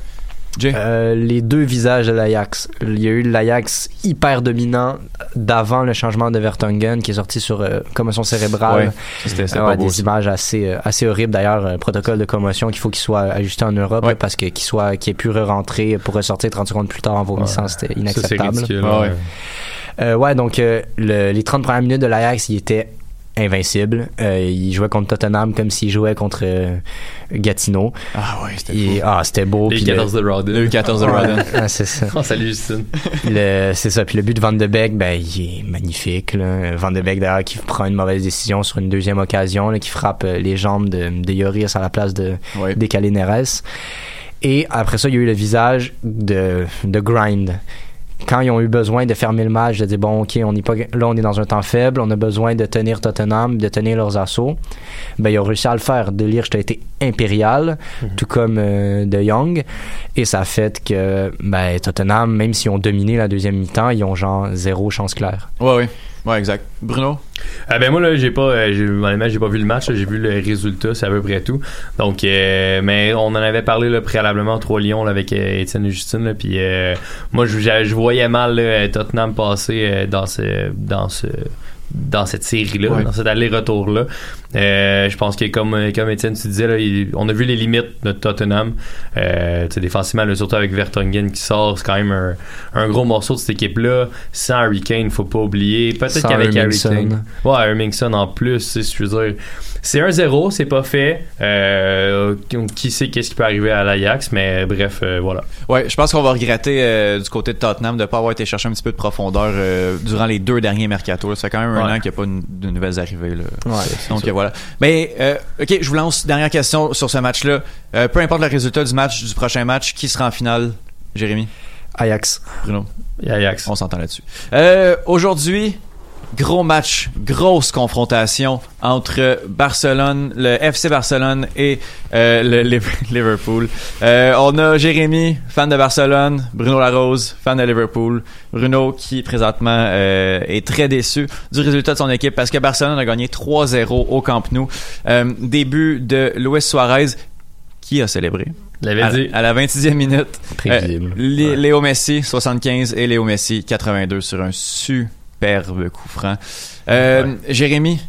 Jay? Euh, les deux visages de l'Ajax. Il y a eu l'Ajax hyper dominant d'avant le changement de Vertonghen qui est sorti sur euh, commotion cérébrale. Ouais, c'était- c'était Euh, pas ouais, beau, des ça. images assez euh, assez horribles d'ailleurs. Un protocole de commotion qu'il faut qu'il soit ajusté en Europe Ouais. là, parce que qu'il soit qu'il ait pu re-rentrer pour ressortir 30 secondes plus tard en vomissant, c'était Ça, c'est inacceptable. ridicule. Ah. Euh, ouais, donc euh, le- les 30 premières minutes de l'Ajax, il était invincible. Euh, il jouait contre Tottenham comme s'il jouait contre euh, Gatineau. Ah ouais, c'était fou. ah, c'était beau. Les puis le- 14 de Rodden. Le 14 de Rodden. ouais, c'est ça. Oh, salut Justine. Le- c'est ça. Puis le but de Van de Beek, ben, il est magnifique. Là. Van de Beek, d'ailleurs, qui prend une mauvaise décision sur une deuxième occasion, là, qui frappe les jambes de, de Yoris à la place de Ouais. décaler Neres. Et après ça, il y a eu le visage de, de Grind. Quand ils ont eu besoin de fermer le match, de dire bon, ok, on n'est pas là, on est dans un temps faible, on a besoin de tenir Tottenham, de tenir leurs assauts. Ben, ils ont réussi à le faire. De Ligt a été impérial, tout comme euh, De Jong. Et ça a fait que ben, Tottenham, même s'ils ont dominé la deuxième mi-temps, ils ont genre zéro chance claire. Ouais, ouais. Ouais, exact. Bruno? Ah ben moi là j'ai pas euh, j'ai pas vu le match j'ai vu le résultat c'est à peu près tout donc euh, mais on en avait parlé là, préalablement au 3 Lions là, avec euh, Étienne et Justine là, puis euh, moi je, voyais mal Tottenham passer euh, dans ce dans ce dans cette série là Ouais. dans cet aller-retour là je pense que comme euh, comme Étienne tu disais là, il- on a vu les limites de Tottenham euh, tu sais, défensivement là, surtout avec Vertonghen qui sort c'est quand même un, un gros morceau de cette équipe là sans Harry Kane faut pas oublier peut-être qu'avec Harry. Kane Ouais, Hermingson en plus, je veux dire. C'est un 0 c'est pas fait. Euh, qui sait qu'est-ce qui peut arriver à l'Ajax, mais bref, euh, voilà. Ouais, je pense qu'on va regretter euh, du côté de Tottenham de pas avoir été chercher un petit peu de profondeur euh, durant les deux derniers mercato. là. Ça fait quand même un Ouais. an qu'il n'y a pas une- de nouvelles arrivées. Là. Ouais, Donc voilà. Mais euh, ok, je vous lance dernière question sur ce match-là. Euh, peu importe le résultat du match, du prochain match, qui sera en finale, Jérémy, Ajax. Bruno, Ajax. on s'entend là-dessus. Euh, Aujourd'hui, gros match, grosse confrontation entre Barcelone, le FC Barcelone et euh, le Liv- Liverpool. Euh, on a Jérémy, fan de Barcelone, Bruno Larose, fan de Liverpool. Bruno qui présentement euh, est très déçu du résultat de son équipe parce que Barcelone a gagné 3-0 au Camp Nou. Début de Luis Suarez qui a célébré? L'avais à, dit. à la 26e minute. Léo Messi 75 et Léo Messi 82 sur un superbe coup franc. Euh, Jérémy,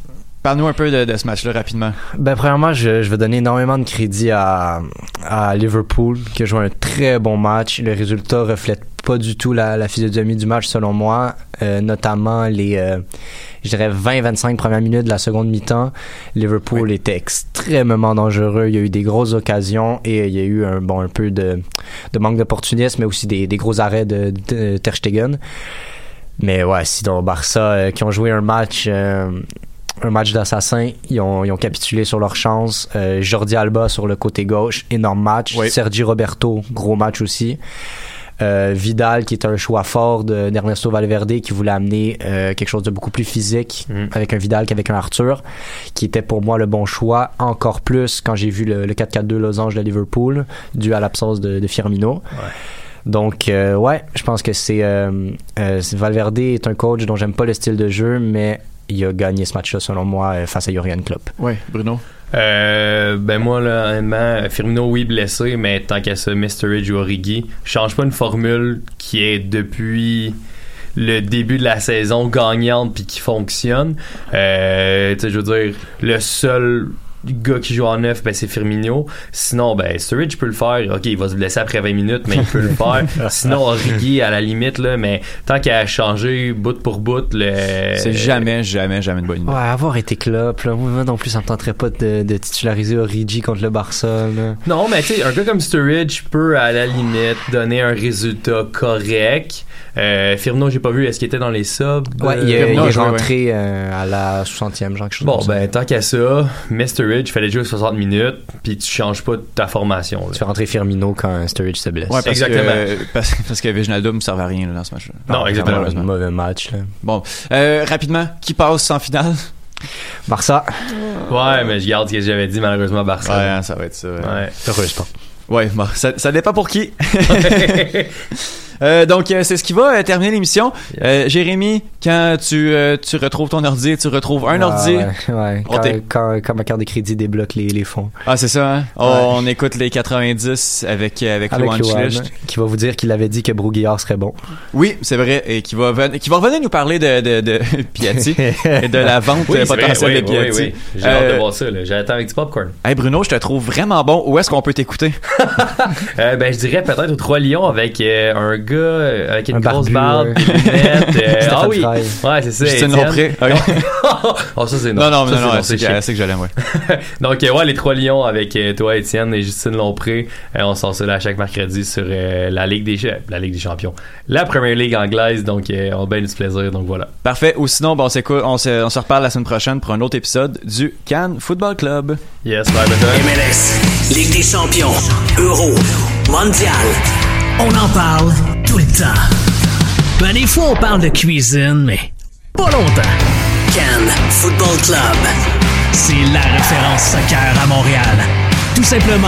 parle-nous un peu de, de ce match-là rapidement. Ben, premièrement, je, je vais donner énormément de crédit à, à Liverpool, qui a joué un très bon match. Le résultat reflète pas du tout la, la physionomie du match, selon moi, euh, notamment les, euh, je dirais, 20-25 premières minutes de la seconde mi-temps. Liverpool était extrêmement dangereux. Il y a eu des grosses occasions et il y a eu un, bon, un peu de, de manque d'opportunisme, mais aussi des, des gros arrêts de, de Ter Stegen. Mais ouais, sinon, Barça, euh, qui ont joué un match... euh, un match d'assassin. Ils ont, ils ont capitulé sur leur chance. Euh, Jordi Alba sur le côté gauche, énorme match. Oui. Sergi Roberto, gros match aussi. Euh, Vidal, qui est un choix fort de- d'Ernesto Valverde, qui voulait amener euh, quelque chose de beaucoup plus physique Mm. avec un Vidal qu'avec un Arthur, qui était pour moi le bon choix. Encore plus quand j'ai vu le, le 4-4-2 losange de Liverpool, dû à l'absence de, de Firmino. Donc, euh, ouais, je pense que c'est. euh, euh, c'est- Valverde est un coach dont j'aime pas le style de jeu, mais il a gagné ce match-là, selon moi, face à Jurgen Klopp. Ouais, Bruno? Euh, ben moi là honnêtement Firmino oui blessé mais tant qu'à ça Mysteridge ou Origi change pas une formule qui est depuis le début de la saison gagnante puis qui fonctionne euh, tu sais je veux dire le seul gars qui joue en neuf ben c'est Firmino sinon ben Sturridge peut le faire ok il va se blesser après 20 minutes mais il peut le faire sinon Origi à la limite là mais tant qu'à changer bout pour bout le C'est jamais, jamais, jamais une bonne idée. Ouais, avoir été Klopp, là, moi non plus, ça me tenterait pas de, de titulariser Origi contre le Barça. Là. Non, mais tu sais, un gars comme Sturridge peut, à la limite, donner un résultat correct. Euh, Firmino, j'ai pas vu, est-ce qu'il était dans les subs? Ouais, Euh, il, est- Firmino il a est rentré euh, à la 60e, genre quelque chose Bon, comme ça. ben, tant qu'à ça, Mr. Sturridge, il fallait jouer 60 minutes, puis tu changes pas ta formation. là. Tu fais rentrer Firmino quand Sturridge se blesse. Ouais, parce Exactement. Que, parce, parce que Wijnaldum ne servait à rien là, dans ce match. Non, exactement. un mauvais match. Là. Bon, euh, rapidement, qui passe en finale? Barça. Ouais, mais je garde ce que j'avais dit, malheureusement, Barça. Ouais, hein, ça va être ça. Ouais, Ouais. Heureusement. ouais bon, ça, ça dépend pour qui. Euh, donc, euh, c'est ce qui va euh, terminer l'émission. Euh, Jérémy, quand tu, euh, tu retrouves ton ordi, tu retrouves un Ah, ordi. Ouais, ouais. On Quand, t'é- quand, quand ma carte de crédit débloque les, les fonds. Ah, c'est ça, hein? Oh, Ouais. On écoute les 90 avec, avec, Avec Luan qui va vous dire qu'il avait dit que Broguillard serait bon. Oui, c'est vrai. Et qui va, ven- qui va revenir nous parler de, de, de Piatti et de la vente Oui, vrai, potentielle oui, de oui, Piatti. oui. J'ai hâte de voir ça. là. J'attends avec du popcorn. Hey Bruno, je te trouve vraiment bon. Où est-ce qu'on peut t'écouter? Euh, ben, je dirais peut-être aux Trois Lions avec euh, un gars euh, avec une Un grosse barbe, ouais. des lunettes. euh, ah oui, ouais, c'est ça. Justine. Lompré. Oh, ça c'est Non, non, Ça, non, c'est non, c'est que, l'aime, ouais. Donc, euh, ouais, les Trois Lions avec euh, toi, Étienne et Justine Lompré. On sort ça là chaque mercredi sur euh, la Ligue des la Ligue des Champions, la Première Ligue anglaise. Donc, euh, on a bien du plaisir. Donc voilà. Parfait. Ou sinon, bon, c'est cool. On se, on se reparle la semaine prochaine pour un autre épisode du Cannes Football Club. Yes, bye bye. MLS, Ligue des champions, Euro, Mondial. On en parle tout le temps. Ben, des fois, on parle de cuisine, mais pas longtemps. Cannes Football Club. C'est la référence soccer à Montréal. Tout simplement